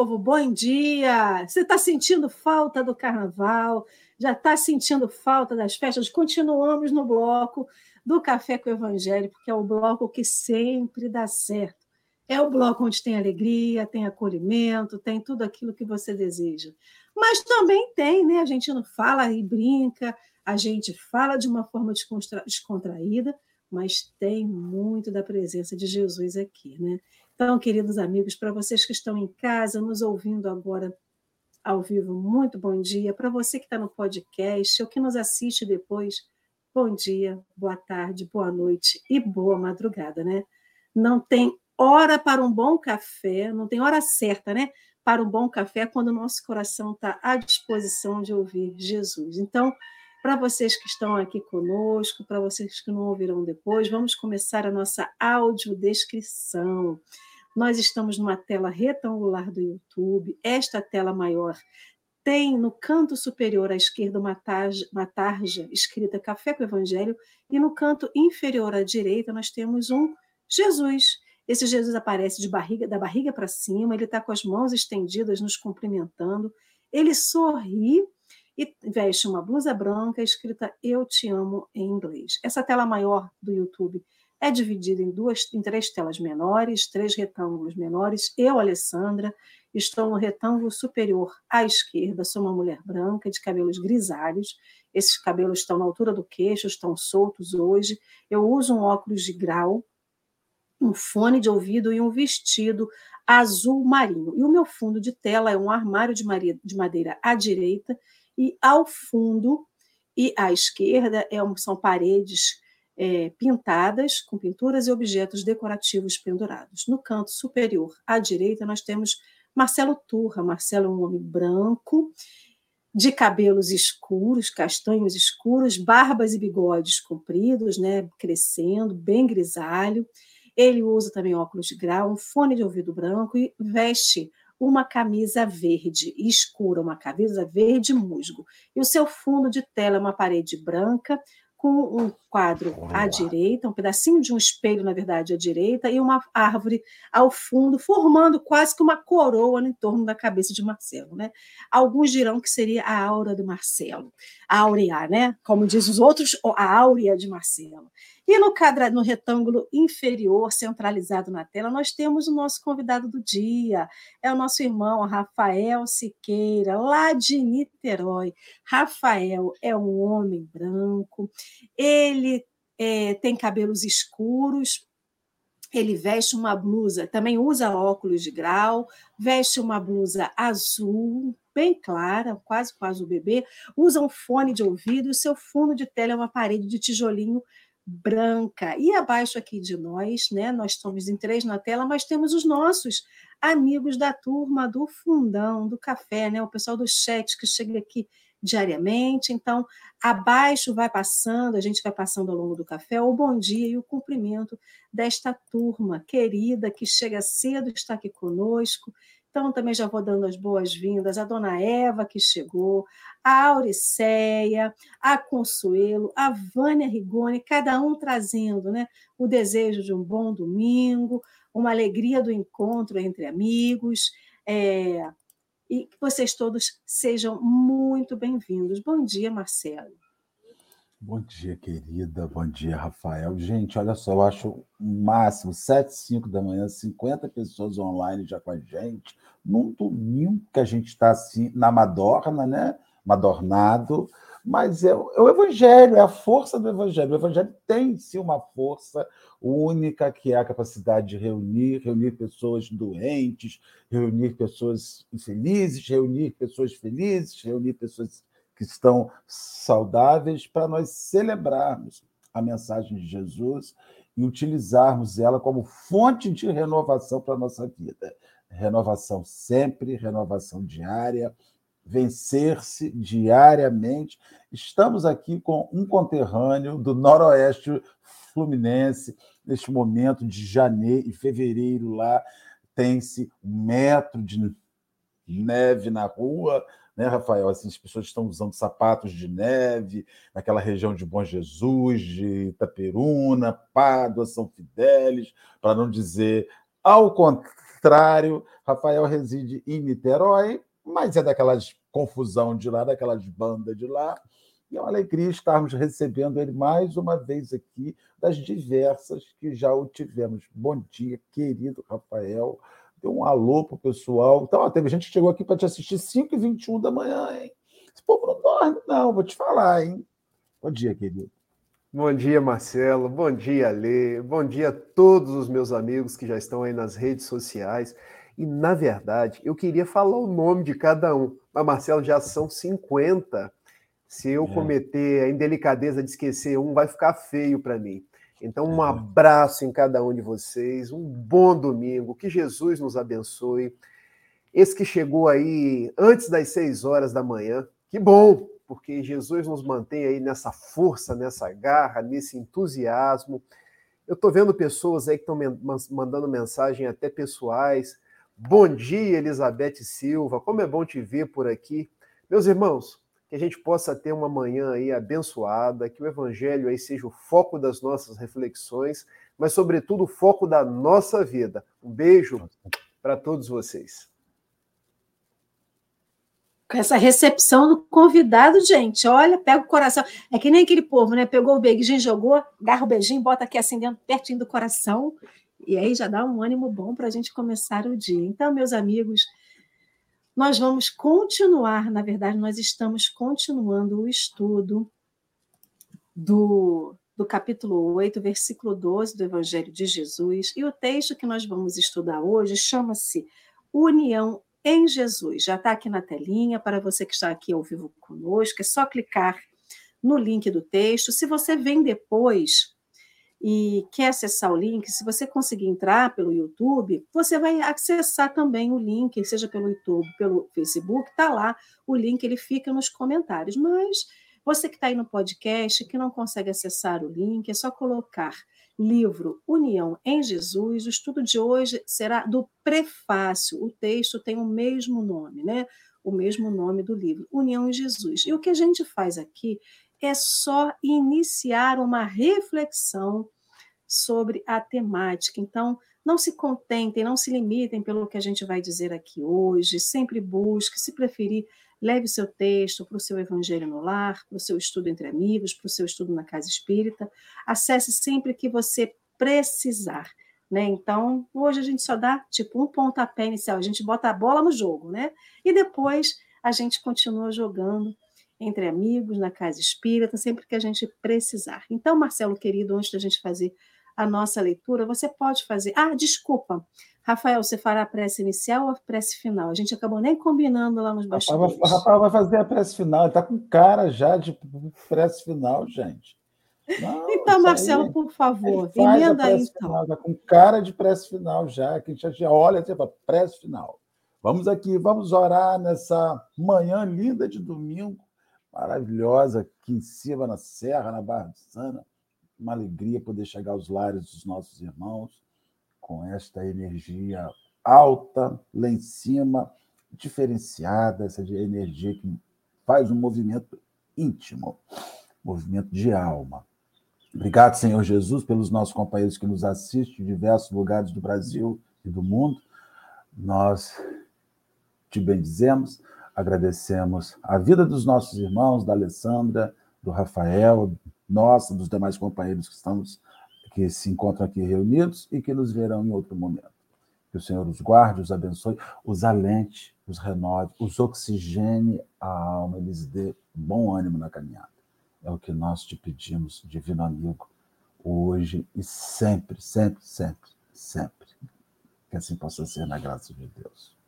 povo, bom dia! Você está sentindo falta do carnaval? Já está sentindo falta das festas? Continuamos no bloco do Café com o Evangelho, porque é o bloco que sempre dá certo. É o bloco onde tem alegria, tem acolhimento, tem tudo aquilo que você deseja. Mas também tem, né? A gente não fala e brinca, a gente fala de uma forma descontraída, mas tem muito da presença de Jesus aqui, né? Então, queridos amigos, para vocês que estão em casa, nos ouvindo agora ao vivo, muito bom dia. Para você que está no podcast ou que nos assiste depois, bom dia, boa tarde, boa noite e boa madrugada, né? Não tem hora para um bom café, não tem hora certa, né? Para um bom café quando o nosso coração está à disposição de ouvir Jesus. Então, para vocês que estão aqui conosco, para vocês que não ouvirão depois, vamos começar a nossa audiodescrição. Nós estamos numa tela retangular do YouTube. Esta tela maior tem no canto superior à esquerda uma tarja, uma tarja escrita Café com Evangelho, e no canto inferior à direita nós temos um Jesus. Esse Jesus aparece de barriga, da barriga para cima, ele está com as mãos estendidas, nos cumprimentando. Ele sorri e veste uma blusa branca escrita Eu Te Amo em inglês. Essa tela maior do YouTube é dividida em duas, em três telas menores, três retângulos menores. Eu, Alessandra, estou no retângulo superior à esquerda. Sou uma mulher branca de cabelos grisalhos. Esses cabelos estão na altura do queixo, estão soltos hoje. Eu uso um óculos de grau, um fone de ouvido e um vestido azul marinho. E o meu fundo de tela é um armário de madeira à direita e ao fundo e à esquerda é são paredes é, pintadas com pinturas e objetos decorativos pendurados. No canto superior à direita, nós temos Marcelo Turra. Marcelo é um homem branco, de cabelos escuros, castanhos escuros, barbas e bigodes compridos, né, crescendo, bem grisalho. Ele usa também óculos de grau, um fone de ouvido branco e veste uma camisa verde escura, uma camisa verde musgo. E o seu fundo de tela é uma parede branca com um quadro à direita, um pedacinho de um espelho, na verdade, à direita, e uma árvore ao fundo, formando quase que uma coroa em torno da cabeça de Marcelo. Né? Alguns dirão que seria a aura de Marcelo, a aurea, né? como diz os outros, a áurea de Marcelo. E no, quadra, no retângulo inferior, centralizado na tela, nós temos o nosso convidado do dia. É o nosso irmão Rafael Siqueira, lá de Niterói. Rafael é um homem branco, ele é, tem cabelos escuros, ele veste uma blusa, também usa óculos de grau, veste uma blusa azul, bem clara, quase quase o bebê, usa um fone de ouvido e o seu fundo de tela é uma parede de tijolinho branca. E abaixo aqui de nós, né, nós estamos em três na tela, mas temos os nossos amigos da turma do fundão, do café, né, o pessoal do chat que chega aqui diariamente. Então, abaixo vai passando, a gente vai passando ao longo do café, o bom dia e o cumprimento desta turma querida que chega cedo, está aqui conosco então, também já vou dando as boas-vindas à dona Eva, que chegou, a Auriceia, a Consuelo, a Vânia Rigoni, cada um trazendo né, o desejo de um bom domingo, uma alegria do encontro entre amigos. É, e que vocês todos sejam muito bem-vindos. Bom dia, Marcelo. Bom dia, querida. Bom dia, Rafael. Gente, olha só, eu acho o máximo, 7, 5 da manhã, 50 pessoas online já com a gente, num domingo que a gente está assim, na Madorna, né? Madornado, mas é, é, o Evangelho, é a força do Evangelho. O Evangelho tem sim uma força única, que é a capacidade de reunir, reunir pessoas doentes, reunir pessoas infelizes, reunir pessoas felizes, reunir pessoas que estão saudáveis, para nós celebrarmos a mensagem de Jesus e utilizarmos ela como fonte de renovação para a nossa vida. Renovação sempre, renovação diária, vencer-se diariamente. Estamos aqui com um conterrâneo do Noroeste Fluminense, neste momento de janeiro e fevereiro lá, tem-se um metro de neve na rua, né, Rafael? Assim, as pessoas estão usando sapatos de neve naquela região de Bom Jesus, de Itaperuna, Pádua, São Fidélis, para não dizer ao contrário Rafael reside em Niterói, mas é daquelas confusão de lá, daquelas bandas de lá. E é uma alegria estarmos recebendo ele mais uma vez aqui, das diversas que já o tivemos. Bom dia, querido Rafael. Deu um alô pro pessoal. Então, ó, teve gente que chegou aqui para te assistir 5 e 21 da manhã, hein? Esse povo não dorme, não, vou te falar, hein? Bom dia, querido. Bom dia, Marcelo. Bom dia, Lê. Bom dia a todos os meus amigos que já estão aí nas redes sociais. E, na verdade, eu queria falar o nome de cada um. Mas, Marcelo, já são 50. Se eu é. cometer a indelicadeza de esquecer um, vai ficar feio para mim. Então, um abraço em cada um de vocês, um bom domingo, que Jesus nos abençoe. Esse que chegou aí antes das seis horas da manhã, que bom, porque Jesus nos mantém aí nessa força, nessa garra, nesse entusiasmo. Eu estou vendo pessoas aí que estão mandando mensagem até pessoais. Bom dia, Elizabeth Silva, como é bom te ver por aqui. Meus irmãos, que a gente possa ter uma manhã aí abençoada, que o evangelho aí seja o foco das nossas reflexões, mas sobretudo o foco da nossa vida. Um beijo para todos vocês. Com essa recepção do convidado, gente, olha, pega o coração. É que nem aquele povo, né? Pegou o beijinho, jogou, agarra o beijinho, bota aqui assim dentro, pertinho do coração, e aí já dá um ânimo bom para a gente começar o dia. Então, meus amigos, nós vamos continuar, na verdade, nós estamos continuando o estudo do, do capítulo 8, versículo 12 do Evangelho de Jesus. E o texto que nós vamos estudar hoje chama-se União em Jesus. Já está aqui na telinha para você que está aqui ao vivo conosco. É só clicar no link do texto. Se você vem depois e quer acessar o link, se você conseguir entrar pelo YouTube, você vai acessar também o link, seja pelo YouTube, pelo Facebook, está lá o link, ele fica nos comentários. Mas você que está aí no podcast, que não consegue acessar o link, é só colocar livro União em Jesus. O estudo de hoje será do prefácio. O texto tem o mesmo nome, né? O mesmo nome do livro, União em Jesus. E o que a gente faz aqui é só iniciar uma reflexão sobre a temática. Então, não se contentem, não se limitem pelo que a gente vai dizer aqui hoje, sempre busque, se preferir, leve seu texto para o seu evangelho no lar, para o seu estudo entre amigos, para o seu estudo na casa espírita. Acesse sempre que você precisar. Né? Então, hoje a gente só dá tipo um pontapé inicial, a gente bota a bola no jogo, né? E depois a gente continua jogando entre amigos, na casa espírita, sempre que a gente precisar. Então, Marcelo, querido, antes da gente fazer a nossa leitura, você pode fazer. Ah, desculpa. Rafael, você fará a prece inicial ou a prece final? A gente acabou nem combinando lá nos bastidores. Rafael, Rafael vai fazer a prece final, ele está com cara já de prece final, gente. Não, então, Marcelo, aí, por favor, emenda aí então. Está com cara de prece final já, que a gente já olha assim, prece final. Vamos aqui, vamos orar nessa manhã linda de domingo, maravilhosa, aqui em cima, na Serra, na Barra de Sana. Uma alegria poder chegar aos lares dos nossos irmãos com esta energia alta lá em cima, diferenciada, essa energia que faz um movimento íntimo, movimento de alma. Obrigado, Senhor Jesus, pelos nossos companheiros que nos assistem em diversos lugares do Brasil e do mundo. Nós te bendizemos, agradecemos a vida dos nossos irmãos, da Alessandra, do Rafael, nossa, dos demais companheiros que estamos que se encontram aqui reunidos e que nos verão em outro momento. Que o Senhor os guarde, os abençoe, os alente, os renove, os oxigene a alma, eles dê bom ânimo na caminhada. É o que nós te pedimos, divino amigo, hoje e sempre, sempre, sempre, sempre. Que assim possa ser na graça de Deus.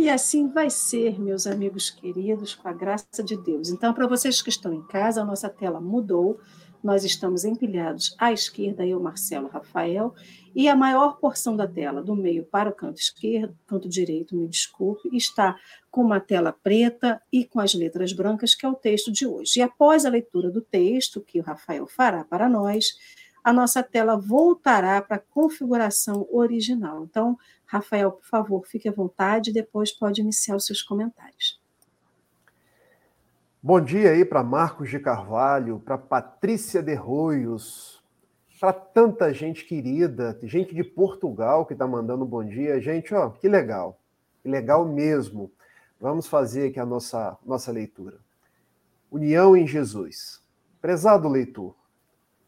E assim vai ser, meus amigos queridos, com a graça de Deus. Então, para vocês que estão em casa, a nossa tela mudou. Nós estamos empilhados à esquerda, eu, Marcelo, Rafael, e a maior porção da tela, do meio para o canto esquerdo, canto direito, me desculpe, está com uma tela preta e com as letras brancas, que é o texto de hoje. E após a leitura do texto, que o Rafael fará para nós, a nossa tela voltará para a configuração original. Então, Rafael, por favor, fique à vontade e depois pode iniciar os seus comentários. Bom dia aí para Marcos de Carvalho, para Patrícia de Roios, para tanta gente querida, gente de Portugal que está mandando bom dia. Gente, ó, que legal, que legal mesmo. Vamos fazer aqui a nossa, nossa leitura. União em Jesus. Prezado leitor,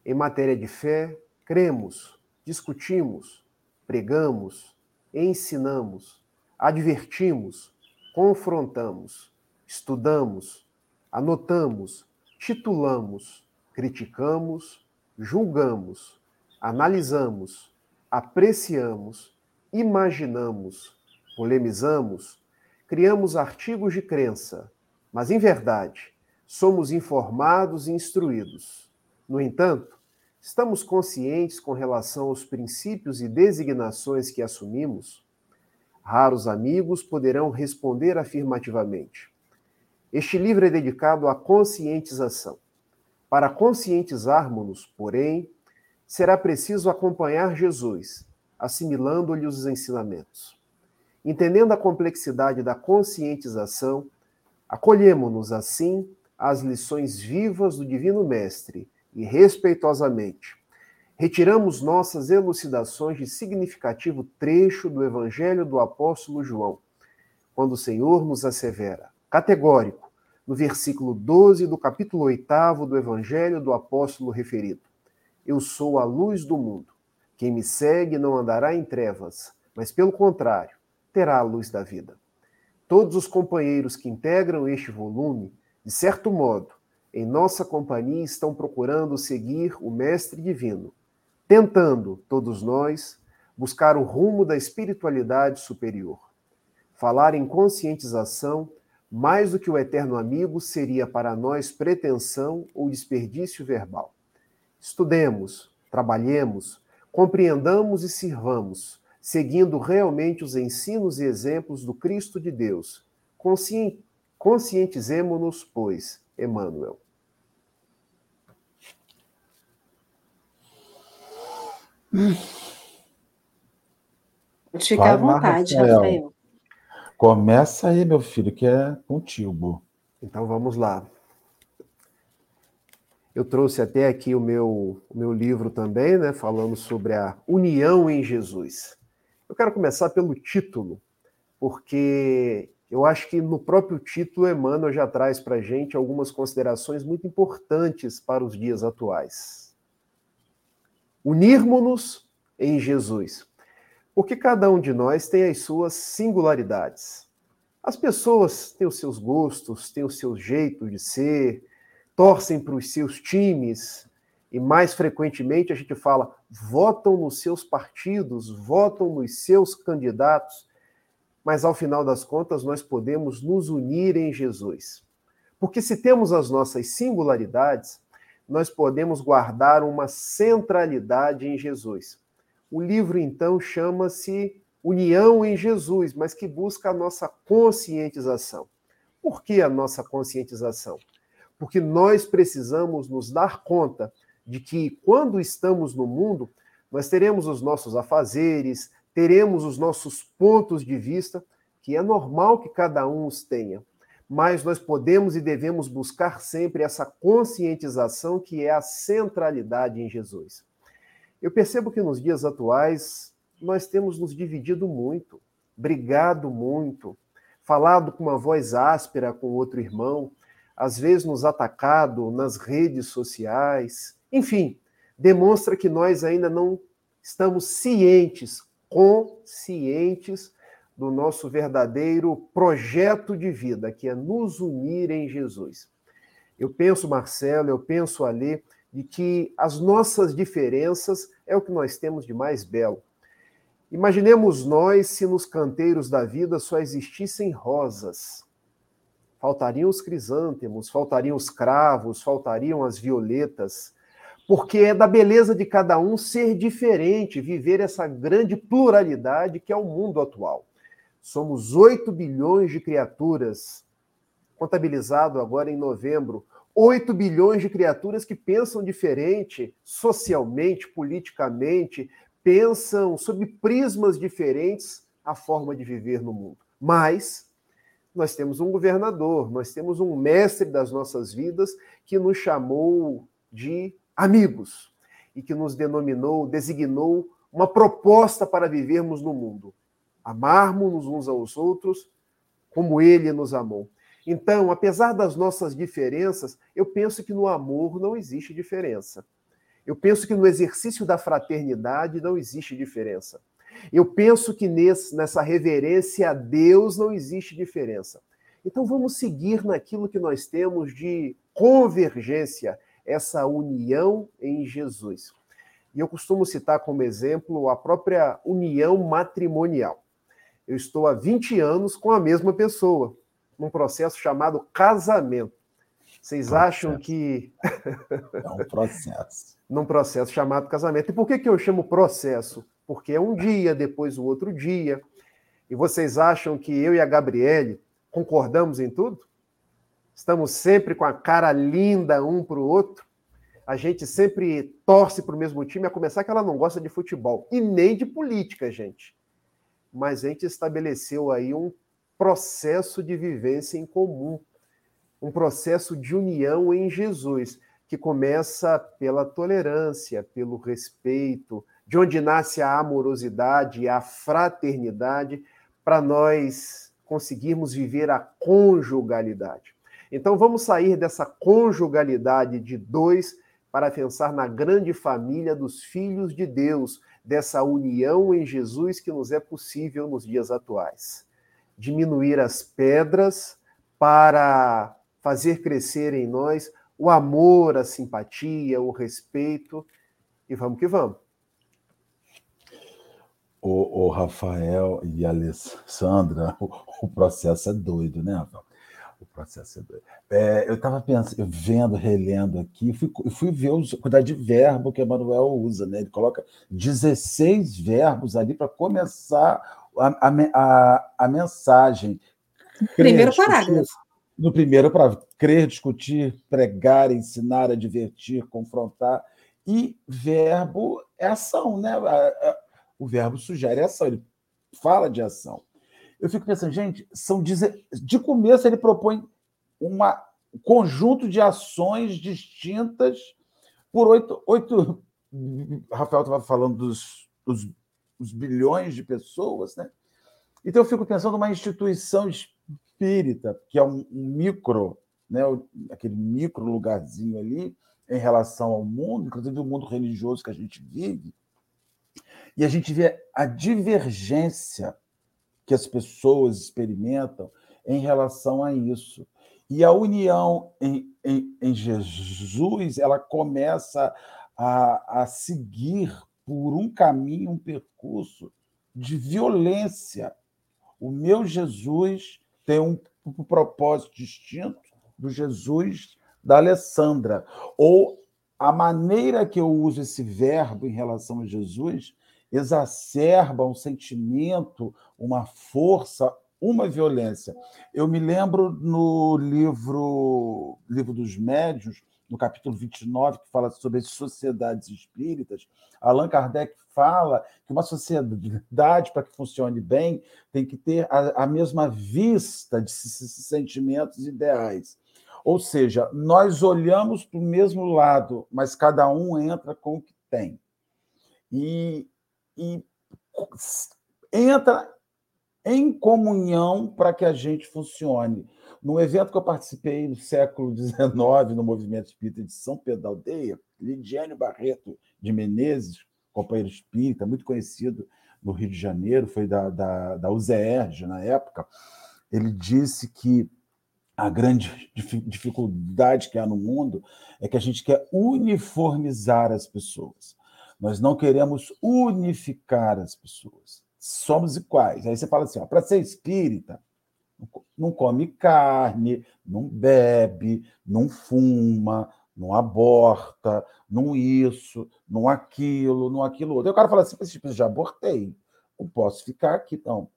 em matéria de fé, cremos, discutimos, pregamos, ensinamos, advertimos, confrontamos, estudamos, anotamos, titulamos, criticamos, julgamos, analisamos, apreciamos, imaginamos, polemizamos, criamos artigos de crença, mas em verdade, somos informados e instruídos. No entanto, estamos conscientes com relação aos princípios e designações que assumimos? Raros amigos poderão responder afirmativamente. Este livro é dedicado à conscientização. Para conscientizarmos-nos, porém, será preciso acompanhar Jesus, assimilando-lhe os ensinamentos. Entendendo a complexidade da conscientização, acolhemos-nos assim às lições vivas do Divino Mestre e, respeitosamente, retiramos nossas elucidações de significativo trecho do Evangelho do Apóstolo João, quando o Senhor nos assevera, categórico, no versículo 12 do capítulo 8 do Evangelho do apóstolo referido. Eu sou a luz do mundo. Quem me segue não andará em trevas, mas pelo contrário, terá a luz da vida. Todos os companheiros que integram este volume, de certo modo, em nossa companhia estão procurando seguir o Mestre Divino, tentando, todos nós, buscar o rumo da espiritualidade superior. Falar em conscientização mais do que o eterno amigo seria para nós pretensão ou desperdício verbal. Estudemos, trabalhemos, compreendamos e sirvamos, seguindo realmente os ensinos e exemplos do Cristo de Deus. Conscientizemo-nos, pois, Emmanuel. Pode ficar à vontade, Rafael. Rafael. Começa aí, meu filho, que é contigo. Então vamos lá. Eu trouxe até aqui o meu, o meu livro também, né, falando sobre a união em Jesus. Eu quero começar pelo título, porque eu acho que no próprio título Emmanuel já traz para a gente algumas considerações muito importantes para os dias atuais. Unirmos-nos em Jesus. Porque cada um de nós tem as suas singularidades. As pessoas têm os seus gostos, têm o seu jeito de ser, torcem para os seus times, e mais frequentemente a gente fala, votam nos seus partidos, votam nos seus candidatos, mas ao final das contas nós podemos nos unir em Jesus. Porque se temos as nossas singularidades, nós podemos guardar uma centralidade em Jesus. O livro, então, chama-se União em Jesus, mas que busca a nossa conscientização. Por que a nossa conscientização? Porque nós precisamos nos dar conta de que, quando estamos no mundo, nós teremos os nossos afazeres, teremos os nossos pontos de vista, que é normal que cada um os tenha. Mas nós podemos e devemos buscar sempre essa conscientização que é a centralidade em Jesus. Eu percebo que nos dias atuais nós temos nos dividido muito, brigado muito, falado com uma voz áspera com outro irmão, às vezes nos atacado nas redes sociais. Enfim, demonstra que nós ainda não estamos cientes, conscientes do nosso verdadeiro projeto de vida, que é nos unir em Jesus. Eu penso, Marcelo, eu penso ali de que as nossas diferenças é o que nós temos de mais belo. Imaginemos nós se nos canteiros da vida só existissem rosas. Faltariam os crisântemos, faltariam os cravos, faltariam as violetas, porque é da beleza de cada um ser diferente, viver essa grande pluralidade que é o mundo atual. Somos 8 bilhões de criaturas, contabilizado agora em novembro, 8 bilhões de criaturas que pensam diferente socialmente, politicamente, pensam sob prismas diferentes a forma de viver no mundo. Mas nós temos um governador, nós temos um mestre das nossas vidas que nos chamou de amigos. e que nos denominou, designou uma proposta para vivermos no mundo. Amarmos uns aos outros como ele nos amou. Então, apesar das nossas diferenças, eu penso que no amor não existe diferença. Eu penso que no exercício da fraternidade não existe diferença. Eu penso que nessa reverência a Deus não existe diferença. Então vamos seguir naquilo que nós temos de convergência, essa união em Jesus. E eu costumo citar como exemplo a própria união matrimonial. Eu estou há 20 anos com a mesma pessoa, num processo chamado casamento. Vocês processo. acham que. é um processo. num processo chamado casamento. E por que, que eu chamo processo? Porque é um dia, depois o outro dia. E vocês acham que eu e a Gabriele concordamos em tudo? Estamos sempre com a cara linda um para o outro? A gente sempre torce para o mesmo time, a começar que ela não gosta de futebol e nem de política, gente. Mas a gente estabeleceu aí um processo de vivência em comum um processo de união em Jesus, que começa pela tolerância, pelo respeito, de onde nasce a amorosidade, a fraternidade, para nós conseguirmos viver a conjugalidade. Então vamos sair dessa conjugalidade de dois para pensar na grande família dos filhos de Deus, dessa união em Jesus que nos é possível nos dias atuais. Diminuir as pedras para fazer crescer em nós o amor, a simpatia, o respeito. E vamos que vamos. O, o Rafael e a Alessandra, o, o, processo é doido, né, Rafael? O processo é doido. É, eu estava pensando, vendo, relendo aqui, fui, fui ver a quantidade de verbo que Emmanuel usa, né? Ele coloca 16 verbos ali para começar a, a, a, a mensagem. Primeiro parágrafo no primeiro, para crer, discutir, pregar, ensinar, advertir, confrontar. E verbo é ação, né? O verbo sugere ação, ele fala de ação. Eu fico pensando, gente, são de começo ele propõe um conjunto de ações distintas por oito. oito Rafael estava falando dos, dos, dos bilhões de pessoas, né? Então eu fico pensando numa instituição espírita, que é um, um micro, né, aquele micro lugarzinho ali em relação ao mundo, inclusive o mundo religioso que a gente vive, e a gente vê a divergência que as pessoas experimentam em relação a isso. E a união em, em, em Jesus, ela começa a, a seguir por um caminho, um percurso de violência. O meu Jesus tem um, um propósito distinto do Jesus da Alessandra. Ou a maneira que eu uso esse verbo em relação a Jesus exacerba um sentimento, uma força, uma violência. Eu me lembro no livro Livro dos Médios, no capítulo 29, que fala sobre as sociedades espíritas, Allan Kardec fala que uma sociedade, para que funcione bem, tem que ter a, a mesma vista de sentimentos ideais. Ou seja, nós olhamos para o mesmo lado, mas cada um entra com o que tem. E, e entra em comunhão para que a gente funcione. No evento que eu participei no século XIX, no Movimento Espírita de São Pedro da Aldeia, Lidiane Barreto de Menezes, companheiro espírita, muito conhecido no Rio de Janeiro, foi da, da, da UZERJ na época, ele disse que a grande dificuldade que há no mundo é que a gente quer uniformizar as pessoas. Nós não queremos unificar as pessoas. Somos iguais. Aí você fala assim: para ser espírita, não come carne, não bebe, não fuma, não aborta, não isso, não aquilo, não aquilo outro. Aí o cara fala assim: tipo, já abortei, não posso ficar aqui. Não.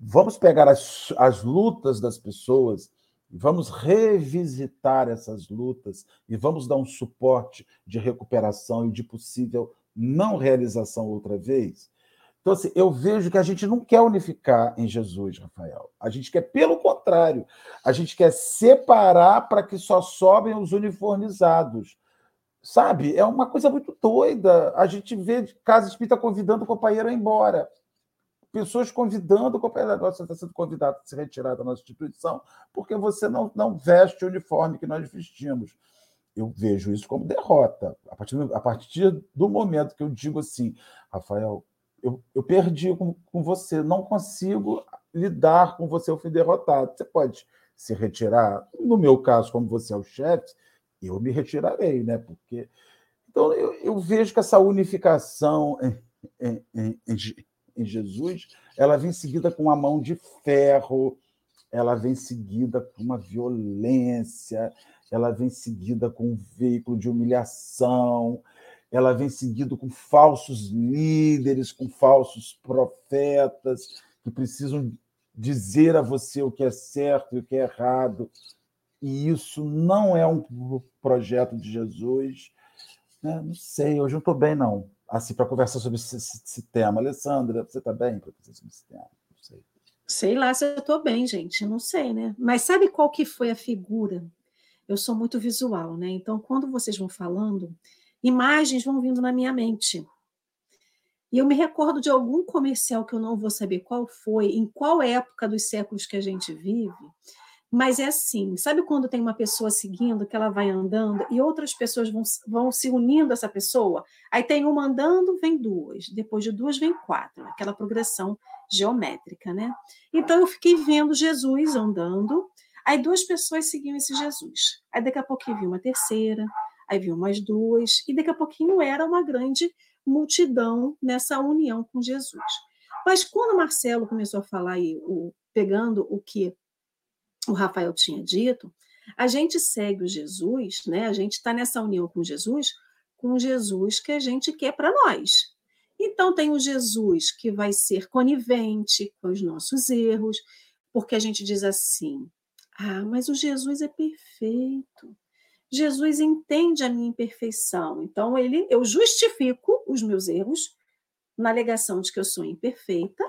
Vamos pegar as, as lutas das pessoas e vamos revisitar essas lutas e vamos dar um suporte de recuperação e de possível não realização outra vez. Então, assim, eu vejo que a gente não quer unificar em Jesus, Rafael. A gente quer, pelo contrário, a gente quer separar para que só sobem os uniformizados. sabe, é uma coisa muito doida. A gente vê casa espírita convidando o companheiro a ir embora. Pessoas convidando o companheiro, você está sendo convidado a se retirar da nossa instituição porque você não, não veste o uniforme que nós vestimos. Eu vejo isso como derrota. A partir, a partir do momento que eu digo assim, Rafael, eu, eu perdi com, com você, não consigo lidar com você, eu fui derrotado. Você pode se retirar. No meu caso, como você é o chefe, eu me retirarei, né? Porque então eu, eu vejo que essa unificação em, em, em, em, Jesus, ela vem seguida com uma mão de ferro, ela vem seguida com uma violência, ela vem seguida com um veículo de humilhação, ela vem seguida com falsos líderes, com falsos profetas que precisam dizer a você o que é certo e o que é errado. E isso não é um projeto de Jesus. Né? Não sei, hoje não estou bem, não. Assim, para conversar sobre esse, esse, tema. Alessandra, você está bem para conversar sobre esse tema? Não sei. Sei lá se eu estou bem, gente. Não sei, né? Mas sabe qual que foi a figura? Eu sou muito visual, né? Então, quando vocês vão falando, imagens vão vindo na minha mente. E eu me recordo de algum comercial que eu não vou saber qual foi, em qual época dos séculos que a gente vive, mas é assim, sabe quando tem uma pessoa seguindo, que ela vai andando e outras pessoas vão, vão se unindo a essa pessoa? Aí tem uma andando, vem duas, depois de duas vem quatro, aquela progressão geométrica, né? Então eu fiquei vendo Jesus andando, aí duas pessoas seguiam esse Jesus. Aí daqui a pouquinho vi uma terceira, aí vi umas duas, e daqui a pouquinho era uma grande multidão nessa união com Jesus. Mas quando Marcelo começou a falar aí, o, pegando o que o Rafael tinha dito, a gente segue o Jesus, né? A gente está nessa união com Jesus, com o Jesus que a gente quer para nós. Então tem o Jesus que vai ser conivente com os nossos erros, porque a gente diz assim: "Ah, mas o Jesus é perfeito. Jesus entende a minha imperfeição. Então ele eu justifico os meus erros na alegação de que eu sou imperfeita,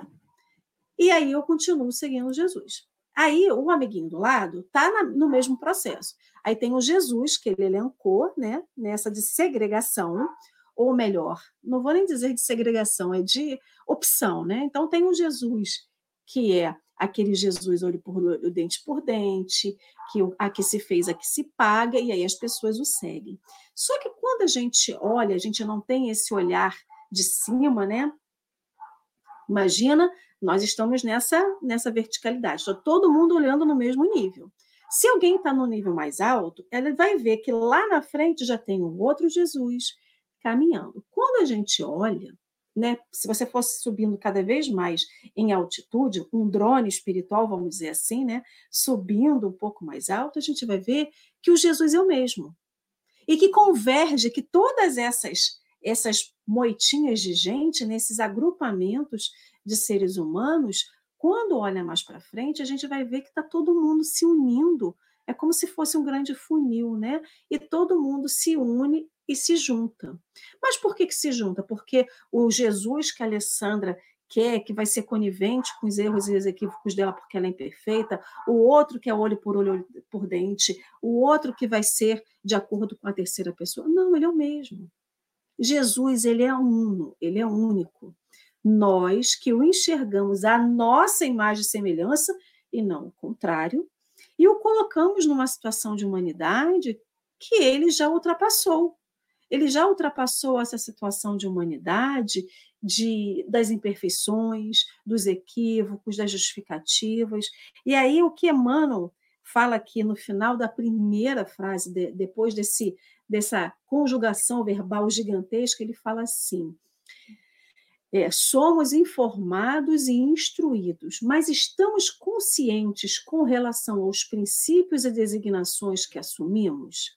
e aí eu continuo seguindo Jesus. Aí o amiguinho do lado está no mesmo processo. Aí tem o Jesus, que ele elencou, né, nessa de segregação, ou melhor, não vou nem dizer de segregação, é de opção, né? Então tem o Jesus, que é aquele Jesus olho por olho, dente por dente, que a que se fez, a que se paga, e aí as pessoas o seguem. Só que quando a gente olha, a gente não tem esse olhar de cima, né? Imagina nós estamos nessa, nessa verticalidade, está todo mundo olhando no mesmo nível. Se alguém está no nível mais alto, ela vai ver que lá na frente já tem um outro Jesus caminhando. Quando a gente olha, né, se você fosse subindo cada vez mais em altitude, um drone espiritual, vamos dizer assim, né, subindo um pouco mais alto, a gente vai ver que o Jesus é o mesmo. E que converge que todas essas essas moitinhas de gente, nesses agrupamentos de seres humanos, quando olha mais para frente, a gente vai ver que está todo mundo se unindo. É como se fosse um grande funil, né? E todo mundo se une e se junta. Mas por que, que se junta? Porque o Jesus que a Alessandra quer, que vai ser conivente com os erros e os equívocos dela porque ela é imperfeita, o outro que é olho por olho por dente, o outro que vai ser de acordo com a terceira pessoa. Não, ele é o mesmo. Jesus, ele é uno, ele é único nós que o enxergamos à nossa imagem e semelhança e não o contrário, e o colocamos numa situação de humanidade que ele já ultrapassou. Ele já ultrapassou essa situação de humanidade, de, das imperfeições, dos equívocos, das justificativas. E aí o que Emmanuel fala aqui no final da primeira frase, de, depois desse, dessa conjugação verbal gigantesca, ele fala assim: é, somos informados e instruídos, mas estamos conscientes com relação aos princípios e designações que assumimos?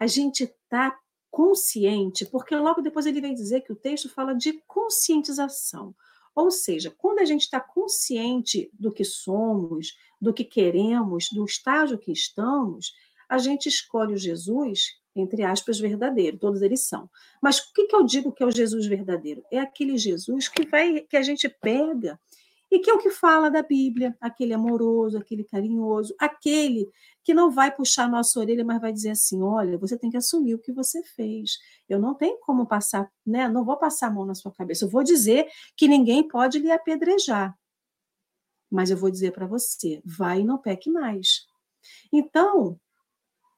A gente está consciente, porque logo depois ele vai dizer que o texto fala de conscientização. Ou seja, quando a gente está consciente do que somos, do que queremos, do estágio que estamos, a gente escolhe o Jesus entre aspas, verdadeiro, todos eles são. Mas o que, que eu digo que é o Jesus verdadeiro? É aquele Jesus que vai, que a gente pega e que é o que fala da Bíblia, aquele amoroso, aquele carinhoso, aquele que não vai puxar a nossa orelha, mas vai dizer assim: olha, você tem que assumir o que você fez. Eu não tenho como passar, né? Não vou passar a mão na sua cabeça. Eu vou dizer que ninguém pode lhe apedrejar. Mas eu vou dizer para você: vai e não peque mais. Então,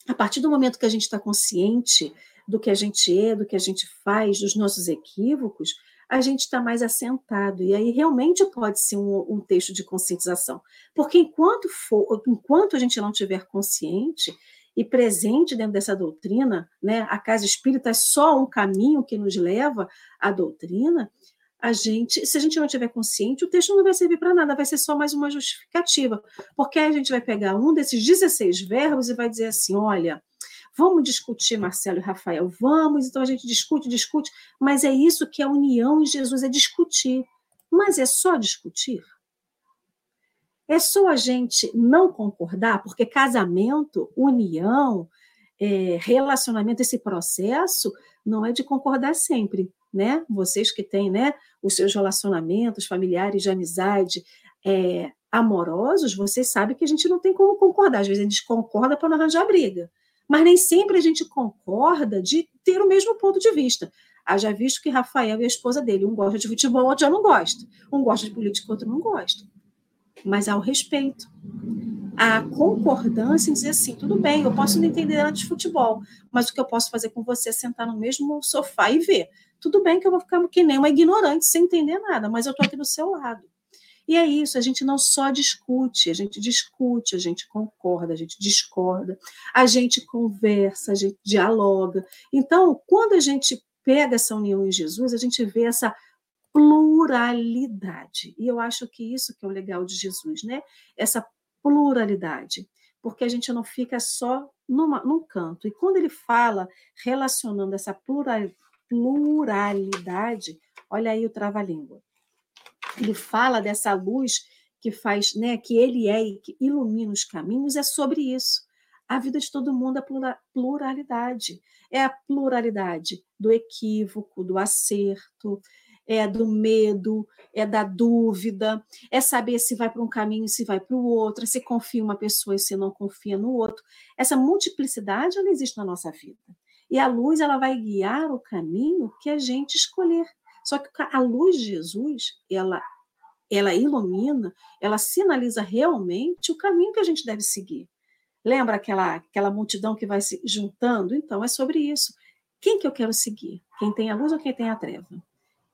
a partir do momento que a gente está consciente do que a gente é, do que a gente faz, dos nossos equívocos, a gente está mais assentado. E aí realmente pode ser um, um, texto de conscientização. Porque enquanto, for, enquanto a gente não tiver consciente e presente dentro dessa doutrina, né, a casa espírita é só um caminho que nos leva à doutrina, a gente, se a gente não tiver consciente, o texto não vai servir para nada, vai ser só mais uma justificativa. Porque aí a gente vai pegar um desses 16 verbos e vai dizer assim: olha, Vamos discutir, Marcelo e Rafael, vamos, então a gente discute, discute, mas é isso que é a união em Jesus, é discutir. Mas é só discutir? É só a gente não concordar, porque casamento, união, é, relacionamento, esse processo não é de concordar sempre, né? Vocês que têm, né, os seus relacionamentos familiares de amizade, é, amorosos, vocês sabem que a gente não tem como concordar. Às vezes a gente concorda para não arranjar briga mas nem sempre a gente concorda de ter o mesmo ponto de vista. Haja visto que Rafael e a esposa dele, um gosta de futebol, outro já não gosta. Um gosta de política, outro não gosta. Mas há o respeito. A concordância em dizer assim, tudo bem, eu posso não entender nada de futebol, mas o que eu posso fazer com você é sentar no mesmo sofá e ver. Tudo bem que eu vou ficar que nem uma ignorante, sem entender nada, mas eu estou aqui do seu lado. E é isso, a gente não só discute, a gente discute, a gente concorda, a gente discorda, a gente conversa, a gente dialoga. Então, quando a gente pega essa união em Jesus, a gente vê essa pluralidade. E eu acho que isso que é o legal de Jesus, né? Essa pluralidade. Porque a gente não fica só numa, num canto. E quando ele fala relacionando essa pluralidade, olha aí o trava-língua ele fala dessa luz que faz, né, que ele é e que ilumina os caminhos, é sobre isso. A vida de todo mundo é pluralidade. É a pluralidade do equívoco, do acerto, é do medo, é da dúvida, é saber se vai para um caminho e se vai para o outro, se confia em uma pessoa e se não confia no outro. Essa multiplicidade ela existe na nossa vida. E a luz ela vai guiar o caminho que a gente escolher. Só que a luz de Jesus, ela, ela ilumina, ela sinaliza realmente o caminho que a gente deve seguir. Lembra aquela, aquela multidão que vai se juntando? Então, é sobre isso. Quem que eu quero seguir? Quem tem a luz ou quem tem a treva?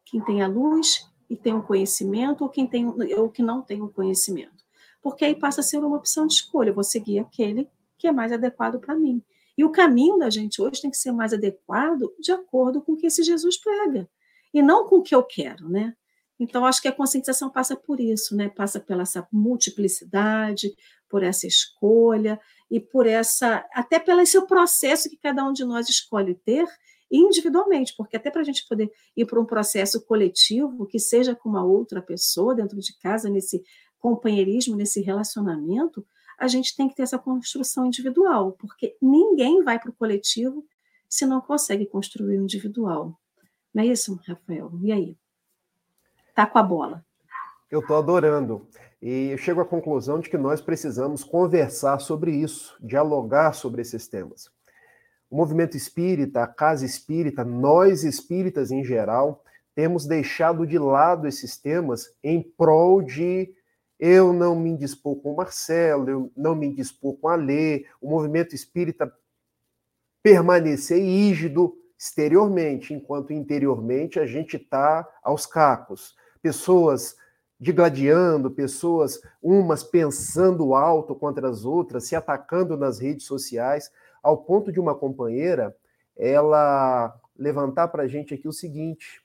Quem tem a luz e tem o um conhecimento ou quem tem ou que não tem o um conhecimento? Porque aí passa a ser uma opção de escolha. Eu vou seguir aquele que é mais adequado para mim. E o caminho da gente hoje tem que ser mais adequado de acordo com o que esse Jesus prega e não com o que eu quero, né? Então, acho que a conscientização passa por isso, né? Passa pela essa multiplicidade, por essa escolha e por essa, até pelo esse processo que cada um de nós escolhe ter individualmente, porque até para a gente poder ir para um processo coletivo, que seja com uma outra pessoa dentro de casa, nesse companheirismo, nesse relacionamento, a gente tem que ter essa construção individual, porque ninguém vai para o coletivo se não consegue construir o individual. Não é isso, Rafael? E aí? Tá com a bola. Eu estou adorando. E eu chego à conclusão de que nós precisamos conversar sobre isso, dialogar sobre esses temas. O movimento espírita, a casa espírita, nós espíritas em geral, temos deixado de lado esses temas em prol de eu não me indispor com o Marcelo, eu não me indispor com a Lê, o movimento espírita permanecer rígido exteriormente, enquanto interiormente a gente está aos cacos. Pessoas digladiando, pessoas umas pensando alto contra as outras, se atacando nas redes sociais, ao ponto de uma companheira ela levantar para a gente aqui o seguinte: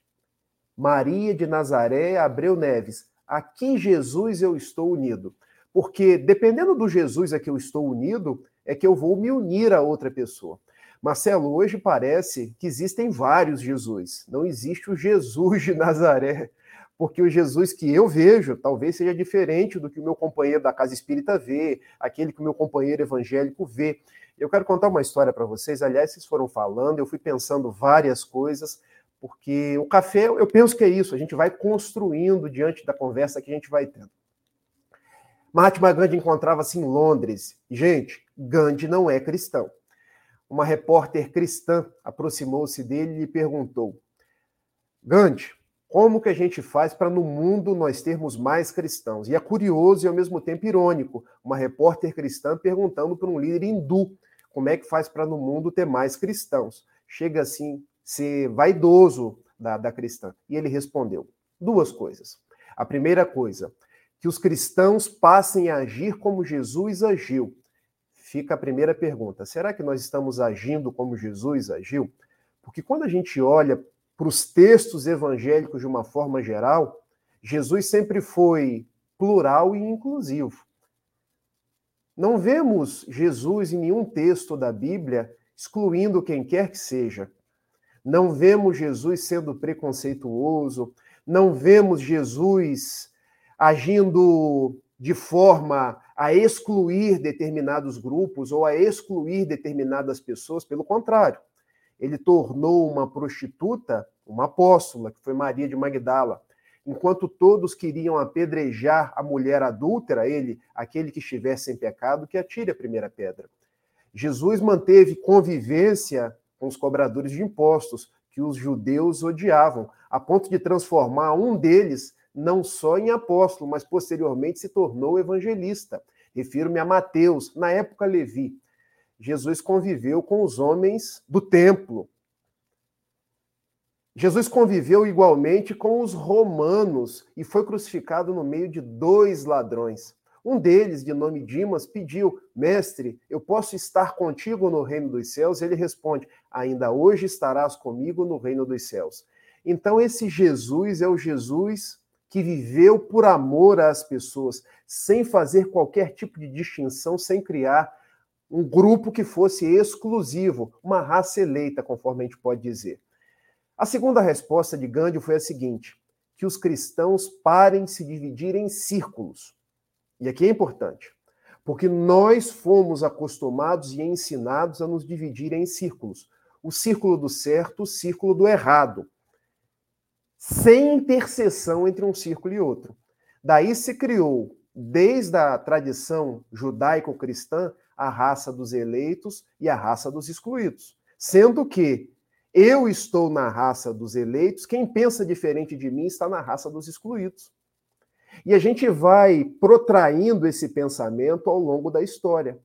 Maria de Nazaré Abreu Neves, aqui em Jesus eu estou unido. Porque dependendo do Jesus a que eu estou unido, é que eu vou me unir a outra pessoa. Marcelo, hoje parece que existem vários Jesus. Não existe o Jesus de Nazaré, porque o Jesus que eu vejo talvez seja diferente do que o meu companheiro da casa espírita vê, aquele que o meu companheiro evangélico vê. Eu quero contar uma história para vocês. Aliás, vocês foram falando, eu fui pensando várias coisas porque o café, eu penso que é isso, a gente vai construindo diante da conversa que a gente vai tendo. Mahatma Gandhi encontrava-se em Londres. Gente, Gandhi não é cristão. Uma repórter cristã aproximou-se dele e lhe perguntou: Gandhi, como que a gente faz para no mundo nós termos mais cristãos? E é curioso e ao mesmo tempo irônico, uma repórter cristã perguntando para um líder hindu como é que faz para no mundo ter mais cristãos. Chega assim ser vaidoso da, da cristã. E ele respondeu duas coisas. A primeira coisa, que os cristãos passem a agir como Jesus agiu. Fica a primeira pergunta: será que nós estamos agindo como Jesus agiu? Porque quando a gente olha para os textos evangélicos de uma forma geral, Jesus sempre foi plural e inclusivo. Não vemos Jesus em nenhum texto da Bíblia excluindo quem quer que seja. Não vemos Jesus sendo preconceituoso, não vemos Jesus agindo de forma a excluir determinados grupos ou a excluir determinadas pessoas, pelo contrário. Ele tornou uma prostituta uma apóstola, que foi Maria de Magdala. Enquanto todos queriam apedrejar a mulher adúltera, ele, aquele que estivesse em pecado, que atire a primeira pedra. Jesus manteve convivência com os cobradores de impostos, que os judeus odiavam, a ponto de transformar um deles não só em apóstolo, mas posteriormente se tornou evangelista. Refiro-me a Mateus, na época Levi. Jesus conviveu com os homens do templo. Jesus conviveu igualmente com os romanos e foi crucificado no meio de dois ladrões. Um deles, de nome Dimas, pediu: Mestre, eu posso estar contigo no reino dos céus? Ele responde: Ainda hoje estarás comigo no reino dos céus. Então, esse Jesus é o Jesus que viveu por amor às pessoas, sem fazer qualquer tipo de distinção, sem criar um grupo que fosse exclusivo, uma raça eleita, conforme a gente pode dizer. A segunda resposta de Gandhi foi a seguinte: que os cristãos parem de se dividir em círculos. E aqui é importante, porque nós fomos acostumados e ensinados a nos dividir em círculos. O círculo do certo, o círculo do errado. Sem interseção entre um círculo e outro. Daí se criou, desde a tradição judaico-cristã, a raça dos eleitos e a raça dos excluídos. Sendo que eu estou na raça dos eleitos, quem pensa diferente de mim está na raça dos excluídos. E a gente vai protraindo esse pensamento ao longo da história.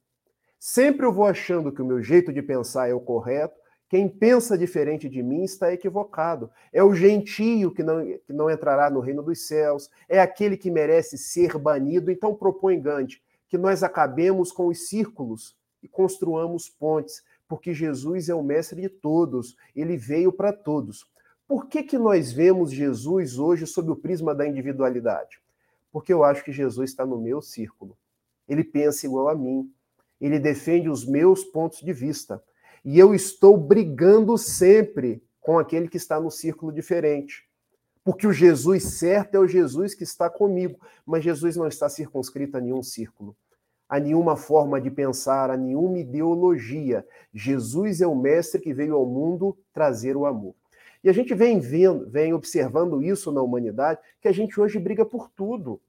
Sempre eu vou achando que o meu jeito de pensar é o correto, quem pensa diferente de mim está equivocado. É o gentio que não, que não entrará no reino dos céus, é aquele que merece ser banido. Então propõe Gandhi que nós acabemos com os círculos e construamos pontes, porque Jesus é o mestre de todos, ele veio para todos. Por que, que nós vemos Jesus hoje sob o prisma da individualidade? porque eu acho que Jesus está no meu círculo. Ele pensa igual a mim. Ele defende os meus pontos de vista. E eu estou brigando sempre com aquele que está no círculo diferente. Porque o Jesus certo é o Jesus que está comigo. Mas Jesus não está circunscrito a nenhum círculo, a nenhuma forma de pensar, a nenhuma ideologia. Jesus é o mestre que veio ao mundo trazer o amor. E a gente vem vendo, vem observando isso na humanidade, que a gente hoje briga por tudo.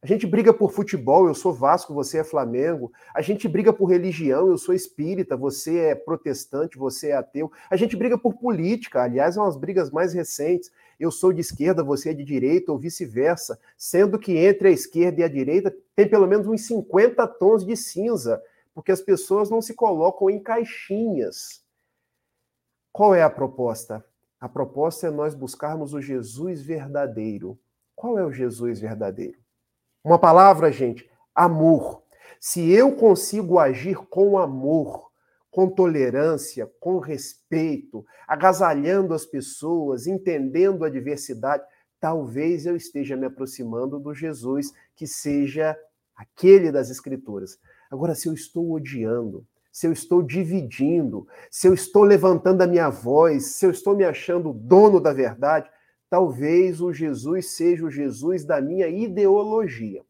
A gente briga por futebol, eu sou Vasco, você é Flamengo. A gente briga por religião, eu sou espírita, você é protestante, você é ateu. A gente briga por política, aliás, são as brigas mais recentes. Eu sou de esquerda, você é de direita, ou vice-versa. Sendo que entre a esquerda e a direita tem pelo menos uns 50 tons de cinza, porque as pessoas não se colocam em caixinhas. Qual é a proposta? A proposta é nós buscarmos o Jesus verdadeiro. Qual é o Jesus verdadeiro? Uma palavra, gente, amor. Se eu consigo agir com amor, com tolerância, com respeito, agasalhando as pessoas, entendendo a diversidade, talvez eu esteja me aproximando do Jesus que seja aquele das Escrituras. Agora, se eu estou odiando, se eu estou dividindo, se eu estou levantando a minha voz, se eu estou me achando dono da verdade, talvez o Jesus seja o Jesus da minha ideologia.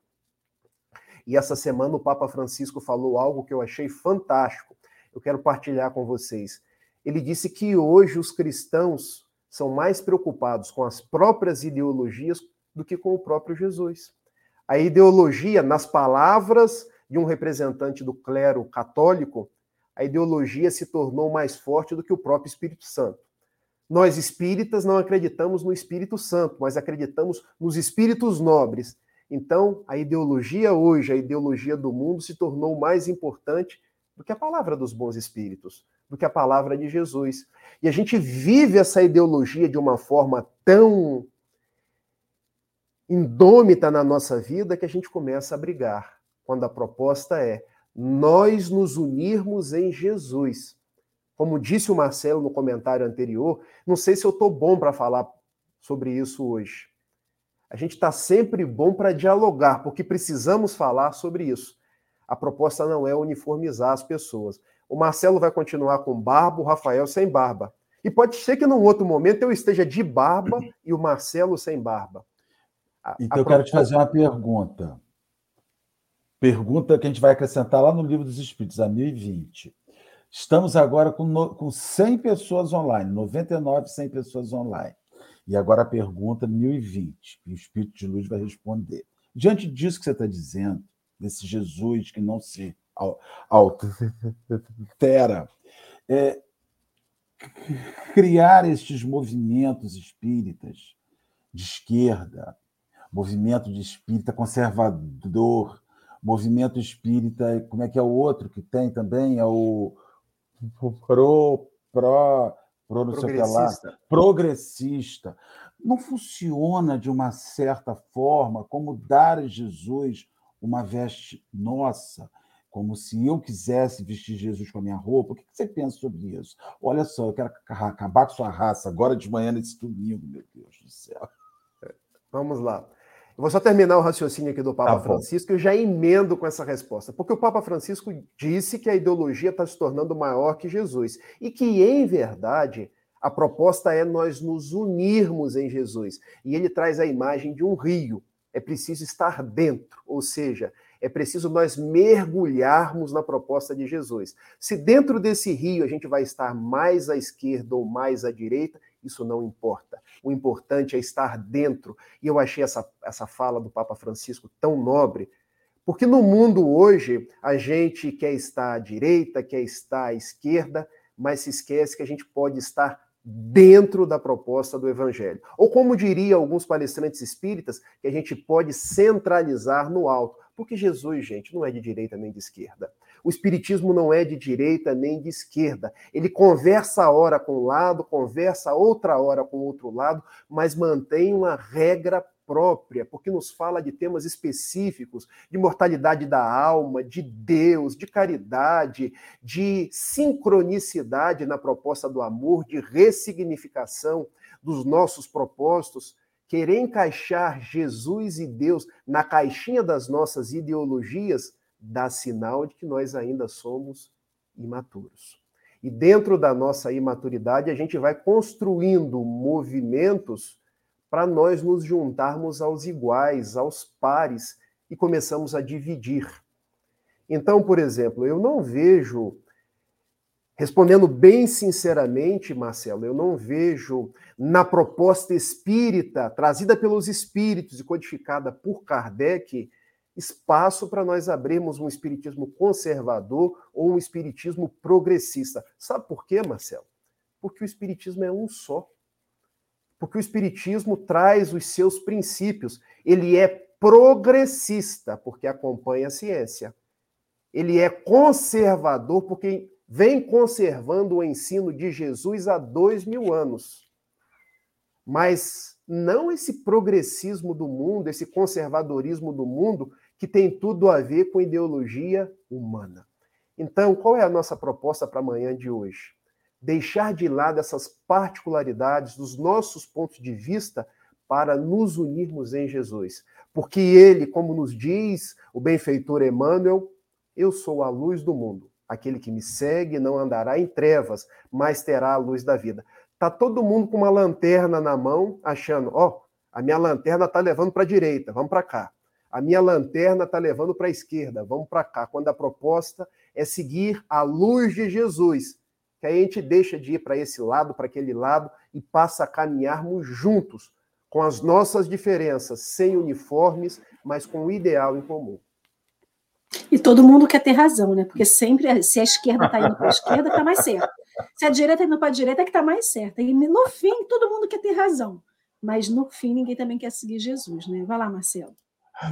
E essa semana o Papa Francisco falou algo que eu achei fantástico. Eu quero partilhar com vocês. Ele disse que hoje os cristãos são mais preocupados com as próprias ideologias do que com o próprio Jesus. A ideologia, nas palavras de um representante do clero católico, a ideologia se tornou mais forte do que o próprio Espírito Santo. Nós espíritas não acreditamos no Espírito Santo, mas acreditamos nos espíritos nobres. Então, a ideologia hoje, a ideologia do mundo, se tornou mais importante do que a palavra dos bons espíritos, do que a palavra de Jesus. E a gente vive essa ideologia de uma forma tão indômita na nossa vida que a gente começa a brigar, quando a proposta é nós nos unirmos em Jesus. Como disse o Marcelo no comentário anterior, não sei se eu estou bom para falar sobre isso hoje. A gente está sempre bom para dialogar, porque precisamos falar sobre isso. A proposta não é uniformizar as pessoas. O Marcelo vai continuar com barba, o Rafael sem barba. E pode ser que num outro momento eu esteja de barba e o Marcelo sem barba. A, então a eu quero te fazer uma pergunta. Pergunta que a gente vai acrescentar lá no Livro dos Espíritos, a 1020. Estamos agora com, no, com 100 pessoas online, 99, 100 pessoas online. E agora a pergunta 1020, que o Espírito de Luz vai responder. Diante disso que você está dizendo, desse Jesus que não se altera, é, criar estes movimentos espíritas de esquerda, movimento de espírita conservador, movimento espírita, como é que é o outro que tem também? É o pro, pro, pro não sei o que lá, progressista. Não funciona de uma certa forma como dar a Jesus uma veste nossa, como se eu quisesse vestir Jesus com a minha roupa. O que você pensa sobre isso? Olha só, eu quero acabar com sua raça agora de manhã nesse domingo, meu Deus do céu. Vamos lá. Eu vou só terminar o raciocínio aqui do Papa tá Francisco e eu já emendo com essa resposta. Porque o Papa Francisco disse que a ideologia está se tornando maior que Jesus. E que, em verdade, a proposta é nós nos unirmos em Jesus. E ele traz a imagem de um rio. É preciso estar dentro, ou seja, é preciso nós mergulharmos na proposta de Jesus. Se dentro desse rio a gente vai estar mais à esquerda ou mais à direita, isso não importa. O importante é estar dentro. E eu achei essa, essa fala do Papa Francisco tão nobre, porque no mundo hoje a gente quer estar à direita, quer estar à esquerda, mas se esquece que a gente pode estar dentro da proposta do evangelho. Ou como diria alguns palestrantes espíritas, que a gente pode centralizar no alto. Porque Jesus, gente, não é de direita nem de esquerda. O espiritismo não é de direita nem de esquerda. Ele conversa a hora com um lado, conversa outra hora com outro lado, mas mantém uma regra própria, porque nos fala de temas específicos, de mortalidade da alma, de Deus, de caridade, de sincronicidade na proposta do amor, de ressignificação dos nossos propósitos. Querer encaixar Jesus e Deus na caixinha das nossas ideologias dá sinal de que nós ainda somos imaturos. E dentro da nossa imaturidade, a gente vai construindo movimentos para nós nos juntarmos aos iguais, aos pares, e começamos a dividir. Então, por exemplo, eu não vejo, respondendo bem sinceramente, Marcelo, eu não vejo na proposta espírita, trazida pelos espíritos e codificada por Kardec, espaço para nós abrirmos um espiritismo conservador ou um espiritismo progressista. Sabe por quê, Marcelo? Porque o espiritismo é um só. Porque o espiritismo traz os seus princípios. Ele é progressista, porque acompanha a ciência. Ele é conservador, porque vem conservando o ensino de Jesus há dois mil anos. Mas não esse progressismo do mundo, esse conservadorismo do mundo que tem tudo a ver com ideologia humana. Então, qual é a nossa proposta para amanhã de hoje? Deixar de lado essas particularidades dos nossos pontos de vista para nos unirmos em Jesus. Porque ele, como nos diz o benfeitor Emmanuel, eu sou a luz do mundo. Aquele que me segue não andará em trevas, mas terá a luz da vida. Tá todo mundo com uma lanterna na mão, achando, ó, oh, a minha lanterna está levando para a direita, vamos para cá. A minha lanterna está levando para a esquerda, vamos para cá. Quando a proposta é seguir a luz de Jesus, que aí a gente deixa de ir para esse lado, para aquele lado e passa a caminharmos juntos, com as nossas diferenças, sem uniformes, mas com o ideal em comum. E todo mundo quer ter razão, né? Porque sempre, se a esquerda está indo para a esquerda, está mais certo. Se a direita está indo para a direita, é que está mais certa. E no fim, todo mundo quer ter razão. Mas no fim, ninguém também quer seguir Jesus, né? Vai lá, Marcelo.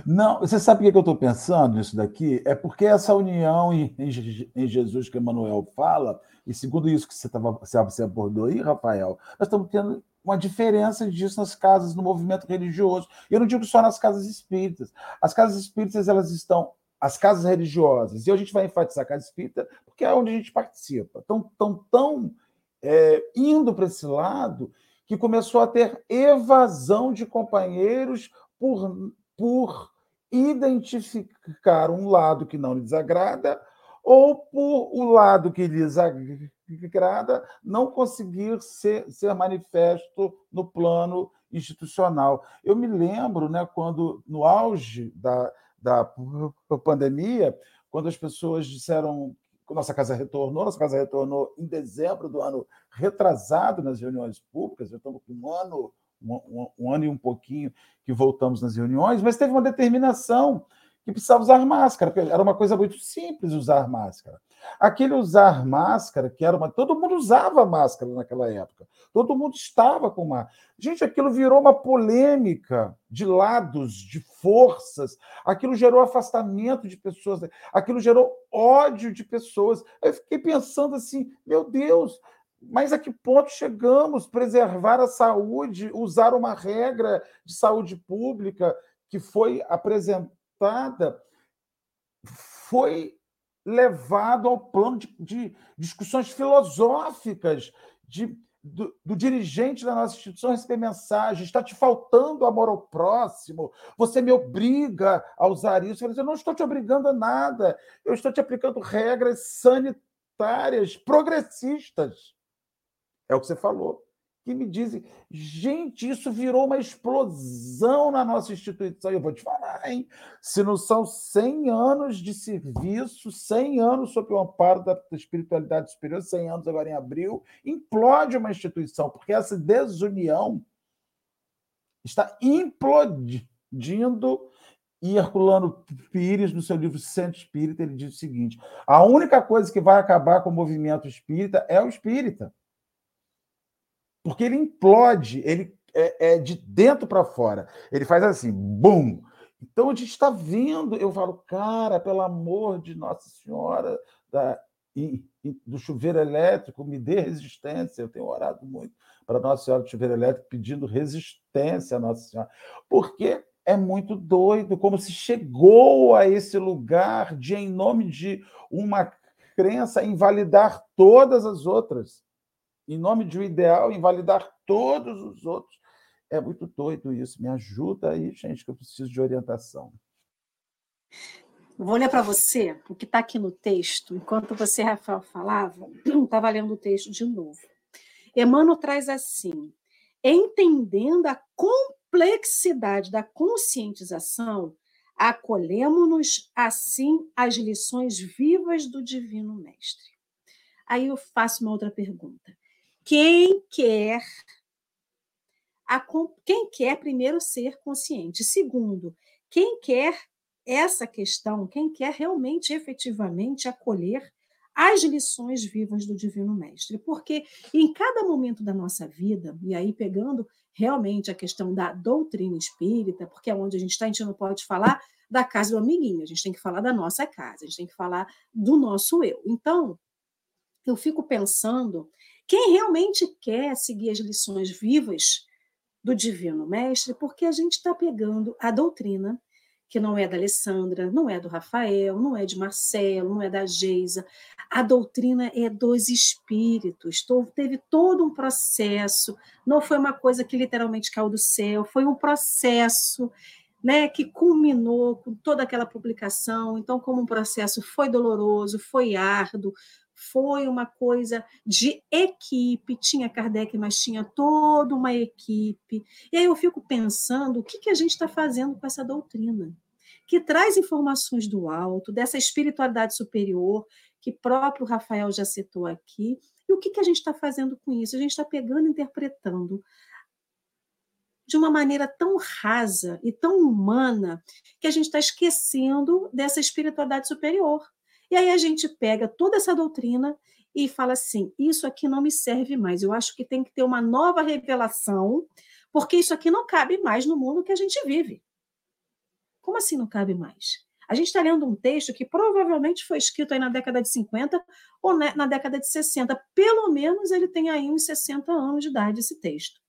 Não, você sabe o que eu estou pensando nisso daqui? É porque essa união em, Jesus que Emmanuel fala, e segundo isso que você, tava, você abordou aí, Rafael, nós estamos tendo uma diferença disso nas casas, no movimento religioso. Eu não digo só nas casas espíritas. As casas espíritas, elas estão as casas religiosas, e a gente vai enfatizar a casa espírita, porque é onde a gente participa, estão tão, tão é, indo para esse lado que começou a ter evasão de companheiros por, por identificar um lado que não lhes agrada ou por o lado que lhes agrada não conseguir ser, ser manifesto no plano institucional. Eu me lembro, né, quando no auge da, da pandemia, quando as pessoas disseram que nossa casa retornou, nossa casa retornou em dezembro do ano retrasado nas reuniões públicas, já estamos com um ano, um, um ano e um pouquinho que voltamos nas reuniões, mas teve uma determinação que precisava usar máscara, era uma coisa muito simples usar máscara. Aquele usar máscara, que era uma. Todo mundo usava máscara naquela época. Todo mundo estava com máscara. Gente, aquilo virou uma polêmica de lados, de forças. Aquilo gerou afastamento de pessoas. Aquilo gerou ódio de pessoas. Eu fiquei pensando assim: meu Deus, mas a que ponto chegamos? Preservar a saúde, usar uma regra de saúde pública que foi apresentada, foi levado ao plano de, de discussões filosóficas, de, do, do, dirigente da nossa instituição receber mensagem, está te faltando amor ao próximo, você me obriga a usar isso. Eu, eu não estou te obrigando a nada, eu estou te aplicando regras sanitárias progressistas. É o que você falou que me dizem, gente, isso virou uma explosão na nossa instituição. Eu vou te falar, hein? Se não são 100 anos de serviço, 100 anos sob o amparo da espiritualidade superior, 100 anos agora em abril, implode uma instituição, porque essa desunião está implodindo. E Herculano Pires, no seu livro Centro Espírita, ele diz o seguinte: a única coisa que vai acabar com o movimento espírita é o espírita porque ele implode, ele é, é de dentro para fora. Ele faz assim, bum. Então a gente está vendo, eu falo, cara, pelo amor de Nossa Senhora da, e, e, do chuveiro elétrico, me dê resistência. Eu tenho orado muito para Nossa Senhora do chuveiro elétrico, pedindo resistência a Nossa Senhora, porque é muito doido como se chegou a esse lugar de, em nome de uma crença, invalidar todas as outras em nome de um ideal, invalidar todos os outros. É muito doido isso. Me ajuda aí, gente, que eu preciso de orientação. Vou ler para você o que está aqui no texto. Enquanto você, Rafael, falava, estava lendo o texto de novo. Emmanuel traz assim: entendendo a complexidade da conscientização, acolhemos-nos assim às lições vivas do Divino Mestre. Aí eu faço uma outra pergunta quem quer a, quem quer primeiro ser consciente. Segundo, quem quer essa questão, quem quer realmente, efetivamente acolher as lições vivas do Divino Mestre. Porque em cada momento da nossa vida, e aí pegando realmente a questão da doutrina espírita, porque é onde a gente está, a gente não pode falar da casa do amiguinho, a gente tem que falar da nossa casa, a gente tem que falar do nosso eu. Então, eu fico pensando quem realmente quer seguir as lições vivas do Divino Mestre, porque a gente está pegando a doutrina, que não é da Alessandra, não é do Rafael, não é de Marcelo, não é da Geisa. A doutrina é dos espíritos. Teve todo um processo, não foi uma coisa que literalmente caiu do céu, foi um processo né, que culminou com toda aquela publicação. Então, como um processo foi doloroso, foi árduo, foi uma coisa de equipe, tinha Kardec, mas tinha toda uma equipe. E aí eu fico pensando o que, que a gente está fazendo com essa doutrina, que traz informações do alto, dessa espiritualidade superior, que próprio Rafael já citou aqui, E o que, que a gente está fazendo com isso? A gente está pegando, interpretando de uma maneira tão rasa e tão humana que a gente está esquecendo dessa espiritualidade superior. E aí a gente pega toda essa doutrina e fala assim: isso aqui não me serve mais. Eu acho que tem que ter uma nova revelação, porque isso aqui não cabe mais no mundo que a gente vive. Como assim não cabe mais? A gente está lendo um texto que provavelmente foi escrito aí na década de 50 ou na década de 60. Pelo menos ele tem aí uns 60 anos de idade, esse texto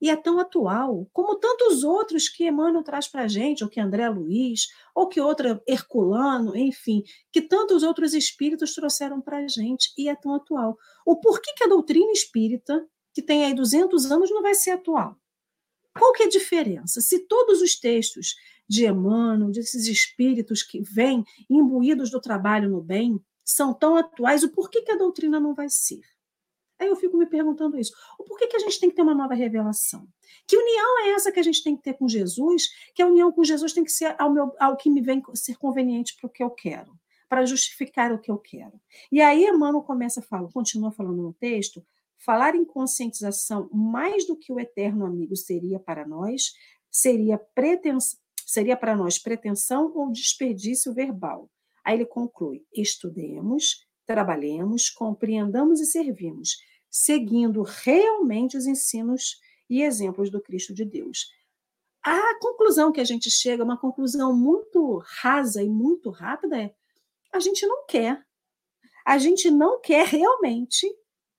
e é tão atual, como tantos outros que Emmanuel traz para a gente, ou que André Luiz, ou que outra Herculano, enfim, que tantos outros espíritos trouxeram para a gente, e é tão atual. O porquê que a doutrina espírita, que tem aí 200 anos, não vai ser atual? Qual que é a diferença? Se todos os textos de Emmanuel, desses espíritos que vêm imbuídos do trabalho no bem, são tão atuais, o porquê que a doutrina não vai ser? Aí eu fico me perguntando isso. Por que, que a gente tem que ter uma nova revelação? Que união é essa que a gente tem que ter com Jesus? Que a união com Jesus tem que ser ao, meu, ao que me vem ser conveniente para o que eu quero, para justificar o que eu quero. E aí Emmanuel começa a falar, continua falando no texto, falar em conscientização mais do que o eterno amigo seria para nós, seria pretensão, seria para nós pretensão ou desperdício verbal. Aí ele conclui: estudemos, trabalhemos, compreendamos e servimos, seguindo realmente os ensinos e exemplos do Cristo de Deus. A conclusão que a gente chega, uma conclusão muito rasa e muito rápida, é: a gente não quer. A gente não quer realmente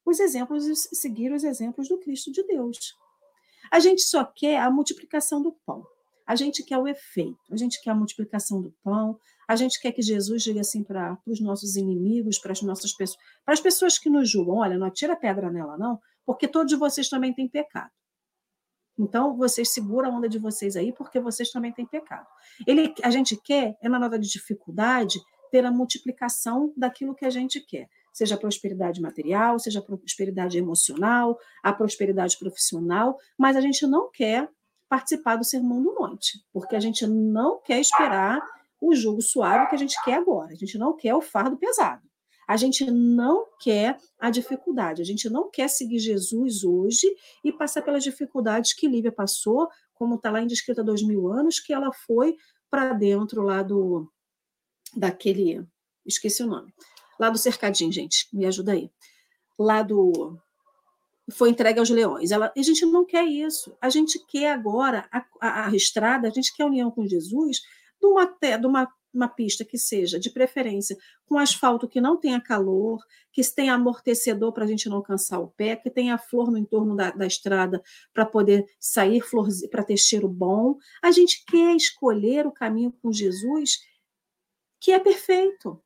os exemplos, seguir os exemplos do Cristo de Deus. A gente só quer a multiplicação do pão. A gente quer o efeito, a gente quer a multiplicação do pão, a gente quer que Jesus diga assim para os nossos inimigos, para as nossas pessoas, para as pessoas que nos julgam: olha, não atira pedra nela, não, porque todos vocês também têm pecado. Então, vocês seguram a onda de vocês aí, porque vocês também têm pecado. Ele, a gente quer, é na hora de dificuldade, ter a multiplicação daquilo que a gente quer. Seja a prosperidade material, seja a prosperidade emocional, a prosperidade profissional, mas a gente não quer participar do Sermão do Monte, porque a gente não quer esperar o jugo suave que a gente quer agora, a gente não quer o fardo pesado. A gente não quer a dificuldade, a gente não quer seguir Jesus hoje e passar pelas dificuldades que Lívia passou, como está lá em Descrita há dois mil anos, que ela foi para dentro lá do daquele, esqueci o nome, lá do cercadinho, gente, me ajuda aí, lá do foi entregue aos leões. Ela, a gente não quer isso. A gente quer agora a, a, a estrada, a gente quer a união com Jesus de uma, de uma, uma pista que seja, de preferência, com asfalto que não tenha calor, que tenha amortecedor para a gente não cansar o pé, que tenha flor no entorno da, da estrada para poder sair flor, para ter cheiro bom. A gente quer escolher o caminho com Jesus que é perfeito.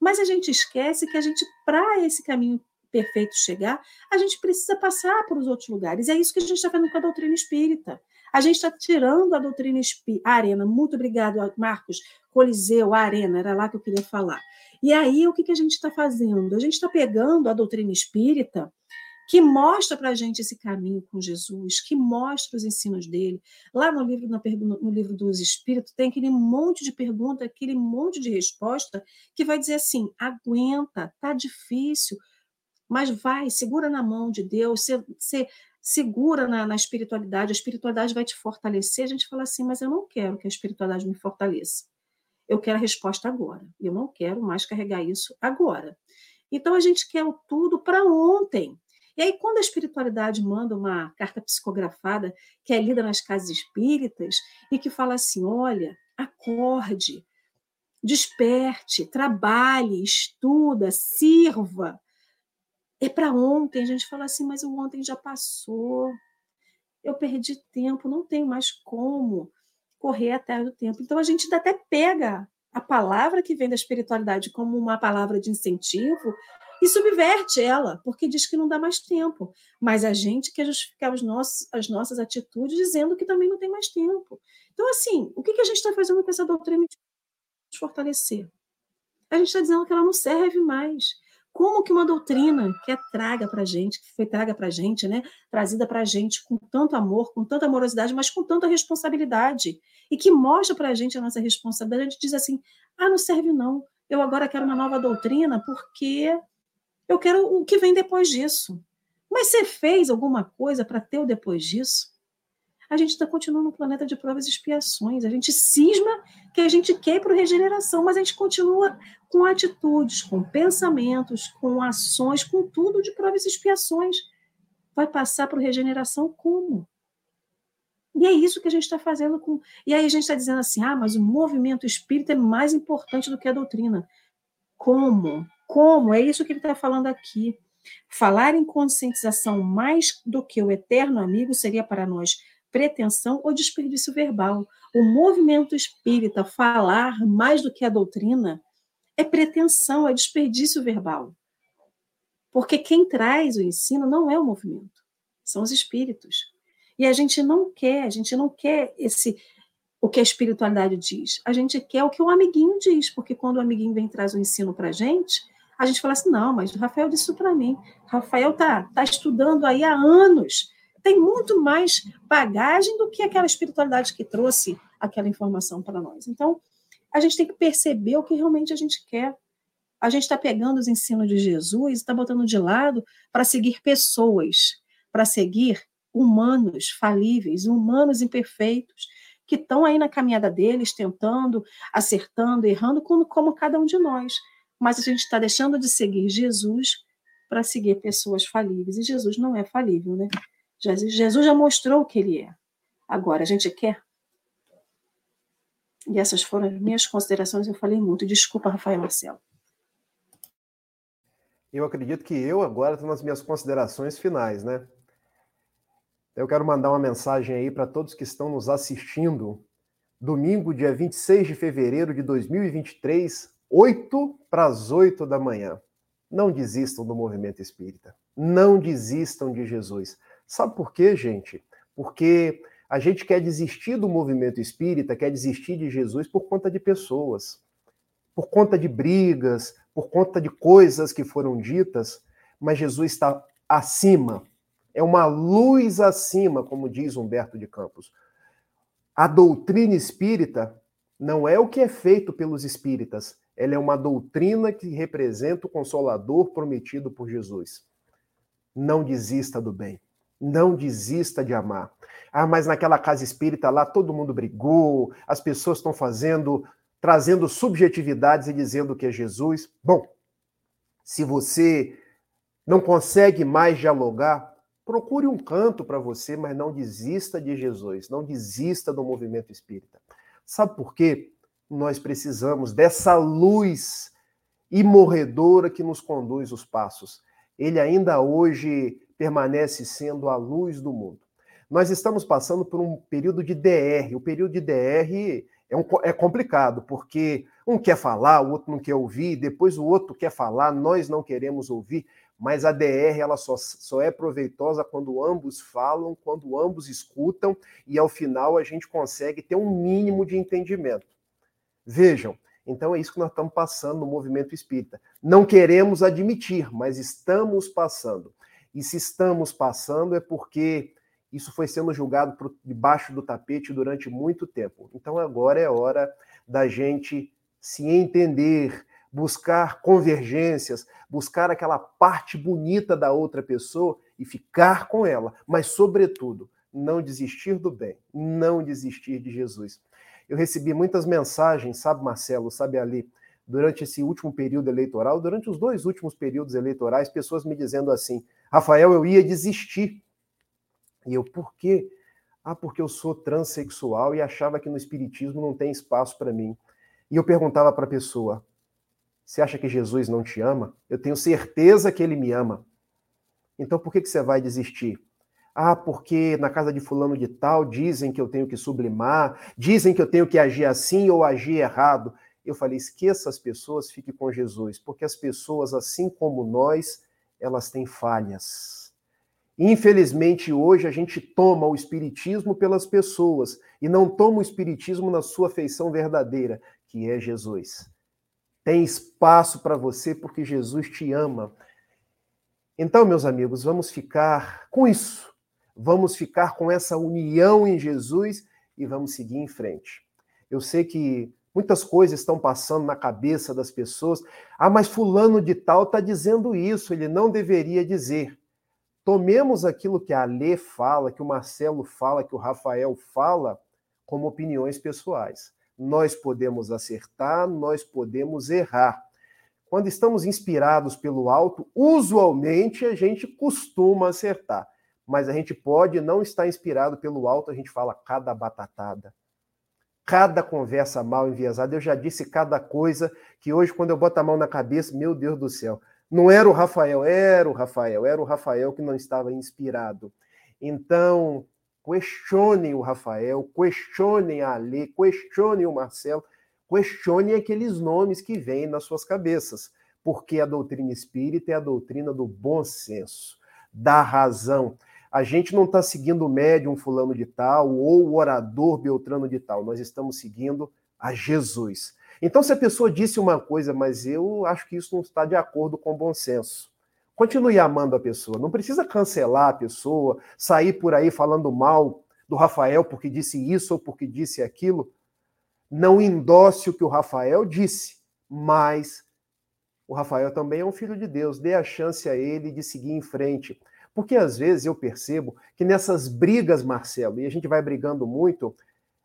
Mas a gente esquece que a gente, para esse caminho perfeito chegar, a gente precisa passar por os outros lugares. É isso que a gente está fazendo com a doutrina espírita. A gente está tirando a doutrina espírita. Arena, muito obrigado, Marcos. Coliseu, arena, era lá que eu queria falar. E aí, o que, que a gente está fazendo? A gente está pegando a doutrina espírita que mostra para a gente esse caminho com Jesus, que mostra os ensinos dele. Lá no livro, no livro dos Espíritos, tem aquele monte de pergunta, aquele monte de resposta, que vai dizer assim: aguenta, tá difícil, mas vai, segura na mão de Deus, você segura na, na, espiritualidade, a espiritualidade vai te fortalecer. A gente fala assim, mas eu não quero que a espiritualidade me fortaleça. Eu quero a resposta agora. Eu não quero mais carregar isso agora. Então a gente quer o tudo para ontem. E aí, quando a espiritualidade manda uma carta psicografada que é lida nas casas espíritas e que fala assim: olha, acorde, desperte, trabalhe, estuda, sirva, é para ontem. A gente fala assim, mas o ontem já passou. Eu perdi tempo, não tenho mais como correr atrás do tempo. Então a gente até pega a palavra que vem da espiritualidade como uma palavra de incentivo e subverte ela, porque diz que não dá mais tempo. Mas a gente quer justificar os nossos, as nossas atitudes dizendo que também não tem mais tempo. Então, assim, o que, a gente está fazendo com essa doutrina de fortalecer? A gente está dizendo que ela não serve mais. Como que uma doutrina que é traga para a gente, que foi traga para a gente, né, trazida para a gente com tanto amor, com tanta amorosidade, mas com tanta responsabilidade, e que mostra para a gente a nossa responsabilidade, a gente diz assim, ah, não serve não, eu agora quero uma nova doutrina porque Eu quero o que vem depois disso. Mas você fez alguma coisa para ter o depois disso? A gente está continuando no planeta de provas e expiações. A gente cisma que a gente quer para regeneração, mas a gente continua com atitudes, com pensamentos, com ações, com tudo de provas e expiações. Vai passar para regeneração como? E é isso que a gente está fazendo com. E aí a gente está dizendo assim: ah, mas o movimento espírita é mais importante do que a doutrina. Como? Como? É isso que ele está falando aqui. Falar em conscientização mais do que o eterno amigo seria para nós pretensão ou desperdício verbal. O movimento espírita falar mais do que a doutrina é pretensão, é desperdício verbal. Porque quem traz o ensino não é o movimento, são os espíritos. E a gente não quer, a gente não quer esse o que a espiritualidade diz. A gente quer o que o amiguinho diz, porque quando o amiguinho vem traz o ensino para a gente, a gente fala assim: não, mas o Rafael disse isso para mim. Rafael tá, tá estudando aí há anos, tem muito mais bagagem do que aquela espiritualidade que trouxe aquela informação para nós. Então, a gente tem que perceber o que realmente a gente quer. A gente está pegando os ensinos de Jesus e está botando de lado para seguir pessoas, para seguir humanos falíveis, humanos imperfeitos, que estão aí na caminhada deles, tentando, acertando, errando, como, como cada um de nós. Mas a gente está deixando de seguir Jesus para seguir pessoas falíveis. E Jesus não é falível, né? Jesus já mostrou o que ele é. Agora, a gente quer. E essas foram as minhas considerações. Eu falei muito. Desculpa, Rafael Marcelo. Eu acredito que eu agora estou nas minhas considerações finais, né? Eu quero mandar uma mensagem aí para todos que estão nos assistindo. Domingo, dia 26 de fevereiro de 2023, 8 para as 8 da manhã. Não desistam do movimento espírita. Não desistam de Jesus. Sabe por quê, gente? Porque a gente quer desistir do movimento espírita, quer desistir de Jesus por conta de pessoas, por conta de brigas, por conta de coisas que foram ditas, mas Jesus está acima, é uma luz acima, como diz Humberto de Campos. A doutrina espírita não é o que é feito pelos espíritas, ela é uma doutrina que representa o consolador prometido por Jesus. Não desista do bem. Não desista de amar. Ah, mas naquela casa espírita lá todo mundo brigou, as pessoas estão fazendo, trazendo subjetividades e dizendo que é Jesus. Bom, se você não consegue mais dialogar, Procure um canto para você, mas não desista de Jesus, não desista do movimento espírita. Sabe por quê? Nós precisamos dessa luz imorredora que nos conduz os passos. Ele ainda hoje permanece sendo a luz do mundo. Nós estamos passando por um período de DR. O período de DR é, um, é complicado, porque um quer falar, o outro não quer ouvir, depois o outro quer falar, nós não queremos ouvir mas a DR ela só, só é proveitosa quando ambos falam, quando ambos escutam e ao final a gente consegue ter um mínimo de entendimento. Vejam, então é isso que nós estamos passando no movimento espírita. Não queremos admitir, mas estamos passando. E se estamos passando é porque isso foi sendo julgado por debaixo do tapete durante muito tempo. Então agora é hora da gente se entender, buscar convergências, buscar aquela parte bonita da outra pessoa e ficar com ela, mas, sobretudo, não desistir do bem, não desistir de Jesus. Eu recebi muitas mensagens, sabe, Marcelo, sabe, Ali, durante esse último período eleitoral, durante os dois últimos períodos eleitorais, pessoas me dizendo assim: Rafael, eu ia desistir. E eu, por quê? Ah, porque eu sou transexual e achava que no Espiritismo não tem espaço para mim. E eu perguntava para a pessoa: você acha que Jesus não te ama? Eu tenho certeza que ele me ama. Então por que, que você vai desistir? Ah, porque na casa de fulano de tal dizem que eu tenho que sublimar, dizem que eu tenho que agir assim ou agir errado. Eu falei, esqueça as pessoas, fique com Jesus, porque as pessoas, assim como nós, elas têm falhas. Infelizmente, hoje a gente toma o espiritismo pelas pessoas e não toma o espiritismo na sua feição verdadeira, que é Jesus. Tem espaço para você porque Jesus te ama. Então, meus amigos, vamos ficar com isso. Vamos ficar com essa união em Jesus e vamos seguir em frente. Eu sei que Muitas coisas estão passando na cabeça das pessoas. Ah, mas fulano de tal está dizendo isso, ele não deveria dizer. Tomemos aquilo que a Lê fala, que o Marcelo fala, que o Rafael fala, como opiniões pessoais. Nós podemos acertar, nós podemos errar. Quando estamos inspirados pelo alto, usualmente a gente costuma acertar. Mas a gente pode não estar inspirado pelo alto, a gente fala cada batatada cada conversa mal enviesada. Eu já disse cada coisa que hoje, quando eu boto a mão na cabeça, meu Deus do céu, não era o Rafael, era o Rafael, era o Rafael que não estava inspirado. Então, questionem o Rafael, questionem a Alê, questionem o Marcelo, questionem aqueles nomes que vêm nas suas cabeças, porque a doutrina espírita é a doutrina do bom senso, da razão. A gente não está seguindo o médium fulano de tal ou o orador Beltrano de tal, nós estamos seguindo a Jesus. Então, se a pessoa disse uma coisa, mas eu acho que isso não está de acordo com o bom senso. Continue amando a pessoa. Não precisa cancelar a pessoa, sair por aí falando mal do Rafael porque disse isso ou porque disse aquilo. Não endosse o que o Rafael disse, mas o Rafael também é um filho de Deus. Dê a chance a ele de seguir em frente. Porque às vezes eu percebo que nessas brigas, Marcelo, e a gente vai brigando muito,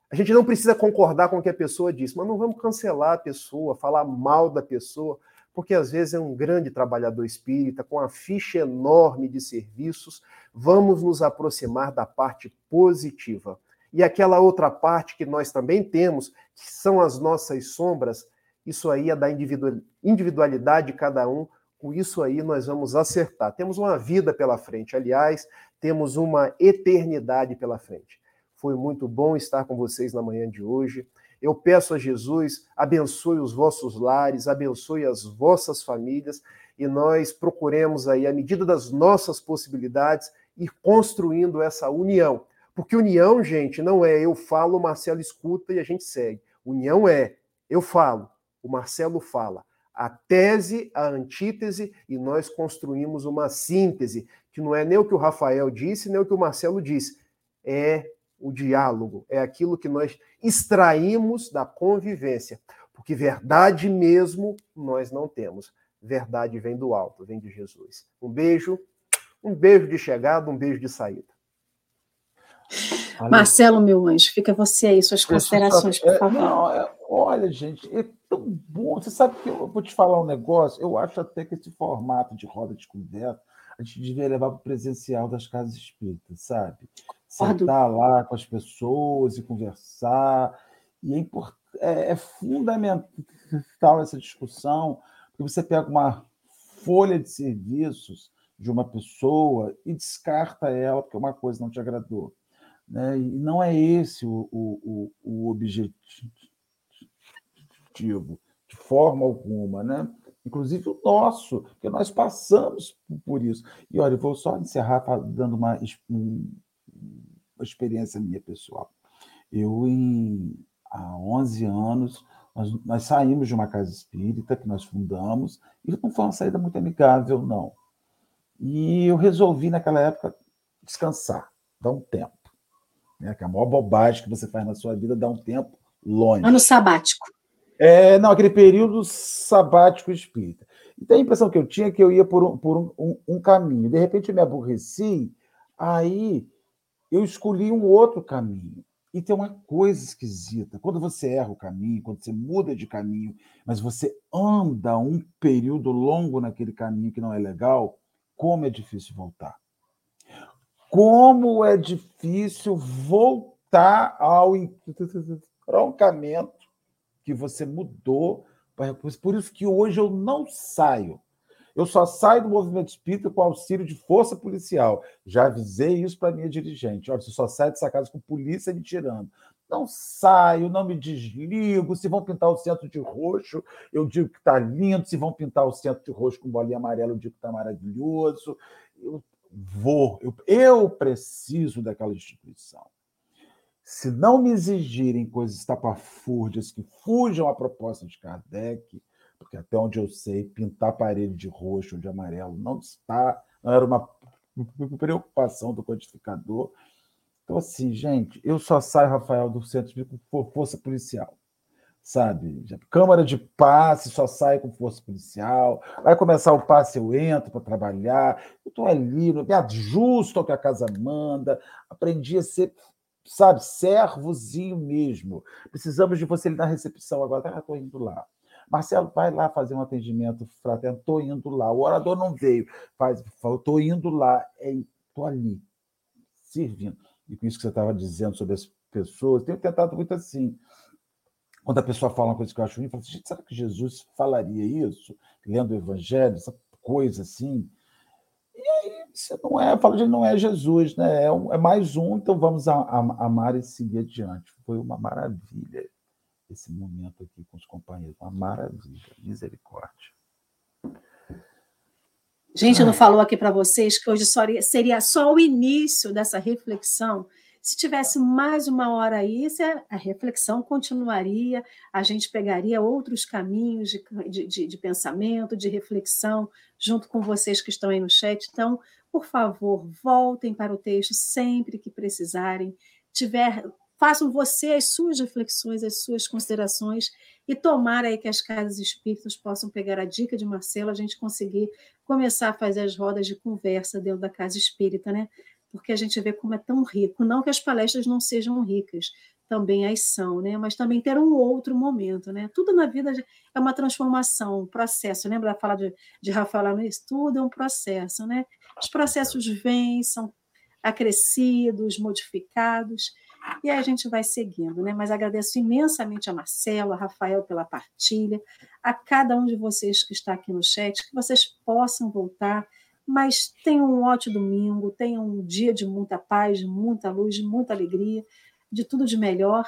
a gente não precisa concordar com o que a pessoa diz, mas não vamos cancelar a pessoa, falar mal da pessoa, porque às vezes é um grande trabalhador espírita, com a ficha enorme de serviços, vamos nos aproximar da parte positiva. E aquela outra parte que nós também temos, que são as nossas sombras, isso aí é da individualidade de cada um, com isso aí nós vamos acertar. Temos uma vida pela frente, aliás, temos uma eternidade pela frente. Foi muito bom estar com vocês na manhã de hoje. Eu peço a Jesus, abençoe os vossos lares, abençoe as vossas famílias e nós procuremos aí, à medida das nossas possibilidades, ir construindo essa união. Porque união, gente, não é eu falo, o Marcelo escuta e a gente segue. União é eu falo, o Marcelo fala a tese, a antítese, e nós construímos uma síntese, que não é nem o que o Rafael disse, nem o que o Marcelo disse. É o diálogo, é aquilo que nós extraímos da convivência. Porque verdade mesmo nós não temos. Verdade vem do alto, vem de Jesus. Um beijo, um beijo de chegada, um beijo de saída. Marcelo, meu anjo, fica você aí, suas considerações, por é, favor. Não, é, olha, gente, é tão bom. Você sabe que eu vou te falar um negócio? Eu acho até que esse formato de roda de conversa a gente devia levar para o presencial das casas espíritas, sabe? Sentar lá com as pessoas e conversar. E é, import... é, é fundamental essa discussão, porque você pega uma folha de serviços de uma pessoa e descarta ela porque uma coisa não te agradou. Né? E não é esse o, o, o objetivo, de forma alguma, né? inclusive o nosso, porque nós passamos por isso. E olha, eu vou só encerrar dando uma, uma experiência minha pessoal. Eu, em, há 11 anos, nós, nós, saímos de uma casa espírita que nós fundamos, e não foi uma saída muito amigável, não. E eu resolvi, naquela época, descansar, dar um tempo né? que é a maior bobagem que você faz na sua vida, dá um tempo longe. Ano sabático. É, não, aquele período sabático espírita. Então a impressão que eu tinha é que eu ia por um, por um, um, um caminho. De repente eu me aborreci, aí eu escolhi um outro caminho. E tem uma coisa esquisita. Quando você erra o caminho, quando você muda de caminho, mas você anda um período longo naquele caminho que não é legal, como é difícil voltar como é difícil voltar ao entroncamento que você mudou. Por isso que hoje eu não saio. Eu só saio do movimento espírita com auxílio de força policial. Já avisei isso para minha dirigente. Olha, você só sai dessa casa com polícia me tirando. Não saio, não me desligo. Se vão pintar o centro de roxo, eu digo que está lindo. Se vão pintar o centro de roxo com bolinha amarela, eu digo que está maravilhoso. Eu vou, eu, eu preciso daquela instituição. Se não me exigirem coisas estapafúrdias que fujam à proposta de Kardec, porque até onde eu sei, pintar a parede de roxo ou de amarelo não está, não era uma preocupação do codificador. Então, assim, gente, eu só saio, Rafael, do centro de força policial. sabe? Câmara de passe só sai com força policial. Vai começar o passe, eu entro para trabalhar. Eu estou ali, me ajusto ao que a casa manda. Aprendi a ser, sabe, servozinho mesmo. Precisamos de você na recepção agora. Estou indo lá. Marcelo, vai lá fazer um atendimento fraterno. Estou indo lá. O orador não veio. Faz, estou indo lá. Estou é, ali, servindo. E com isso que você estava dizendo sobre as pessoas, tenho tentado muito assim quando a pessoa fala uma coisa que eu acho ruim, eu falo assim, será que Jesus falaria isso? Lendo o Evangelho, essa coisa assim. Você não é, fala de não é Jesus, né? É, um, é mais um, então vamos a, a, amar e seguir adiante. Foi uma maravilha esse momento aqui com os companheiros, uma maravilha, misericórdia. Gente, não falou aqui para vocês que hoje seria só o início dessa reflexão se tivesse mais uma hora aí, a reflexão continuaria, a gente pegaria outros caminhos de, de, de, pensamento, de reflexão, junto com vocês que estão aí no chat. Então, por favor, voltem para o texto sempre que precisarem. Tiver, façam você as suas reflexões, as suas considerações e tomar aí que as casas espíritas possam pegar a dica de Marcelo, a gente conseguir começar a fazer as rodas de conversa dentro da casa espírita, né? porque a gente vê como é tão rico. Não que as palestras não sejam ricas, também as são, né? mas também ter um outro momento. Né? Tudo na vida é uma transformação, um processo. Lembra da fala de, de Rafael Nunes? Tudo é um processo. Né? Os processos vêm, são acrescidos, modificados, e aí a gente vai seguindo. Né? Mas agradeço imensamente a Marcelo, a Rafael pela partilha, a cada um de vocês que está aqui no chat, que vocês possam voltar mas tenham um ótimo domingo, tenham um dia de muita paz, de muita luz, de muita alegria, de tudo de melhor.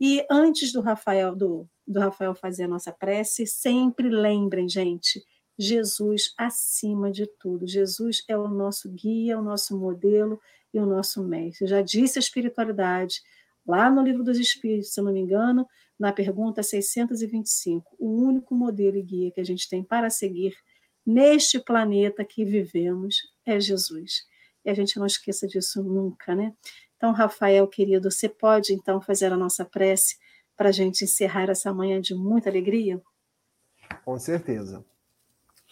E antes do Rafael do, do Rafael fazer a nossa prece, sempre lembrem, gente, Jesus acima de tudo. Jesus é o nosso guia, o nosso modelo e o nosso mestre. já disse a espiritualidade lá no livro dos Espíritos, se eu não me engano, na pergunta 625, o único modelo e guia que a gente tem para seguir neste planeta que vivemos é Jesus. E a gente não esqueça disso nunca, né? Então, Rafael, querido, você pode então fazer a nossa prece para a gente encerrar essa manhã de muita alegria? Com certeza.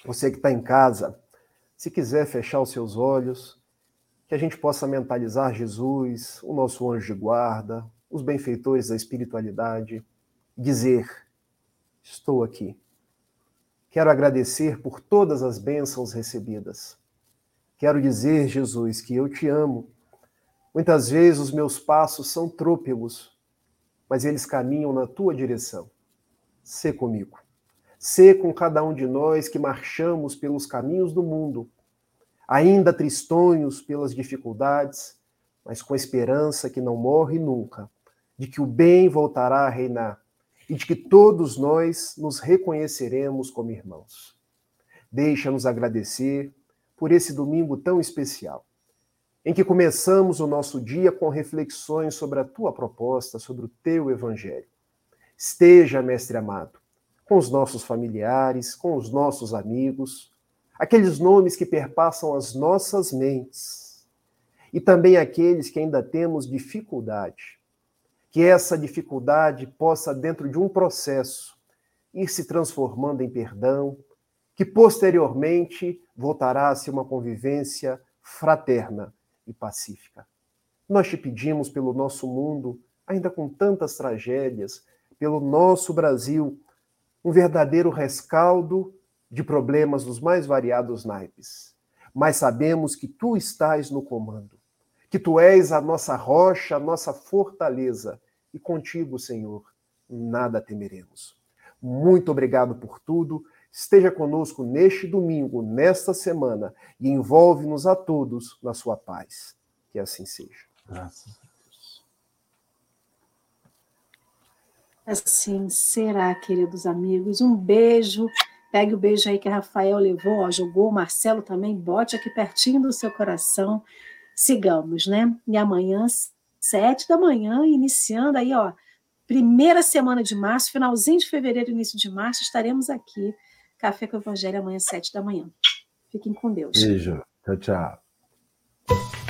Você que está em casa, se quiser fechar os seus olhos, que a gente possa mentalizar Jesus, o nosso anjo de guarda, os benfeitores da espiritualidade, dizer: Estou aqui Quero agradecer por todas as bênçãos recebidas. Quero dizer, Jesus, que eu te amo. Muitas vezes os meus passos são trôpegos, mas eles caminham na tua direção. Sê comigo. Sê com cada um de nós que marchamos pelos caminhos do mundo, ainda tristonhos pelas dificuldades, mas com esperança que não morre nunca, de que o bem voltará a reinar e de que todos nós nos reconheceremos como irmãos. Deixa-nos agradecer por esse domingo tão especial, em que começamos o nosso dia com reflexões sobre a tua proposta, sobre o teu evangelho. Esteja, mestre amado, com os nossos familiares, com os nossos amigos, aqueles nomes que perpassam as nossas mentes e também aqueles que ainda temos dificuldade que essa dificuldade possa, dentro de um processo, ir se transformando em perdão, que posteriormente voltará a ser uma convivência fraterna e pacífica. Nós te pedimos pelo nosso mundo, ainda com tantas tragédias, pelo nosso Brasil, um verdadeiro rescaldo de problemas dos mais variados naipes. Mas sabemos que tu estás no comando, que tu és a nossa rocha, a nossa fortaleza, e contigo, Senhor, nada temeremos. Muito obrigado por tudo. Esteja conosco neste domingo, nesta semana, e envolve-nos a todos na sua paz. Que assim seja. Graças a Deus. Assim será, queridos amigos. Um beijo. Pegue o beijo aí que a Rafael levou, ó, jogou, o Marcelo também, bote aqui pertinho do seu coração. Sigamos, né? E amanhã sete da manhã, iniciando aí, ó, primeira semana de março, finalzinho de fevereiro, início de março, estaremos aqui. Café com o Evangelho amanhã, sete da manhã. Fiquem com Deus. Beijo. Tchau, tchau.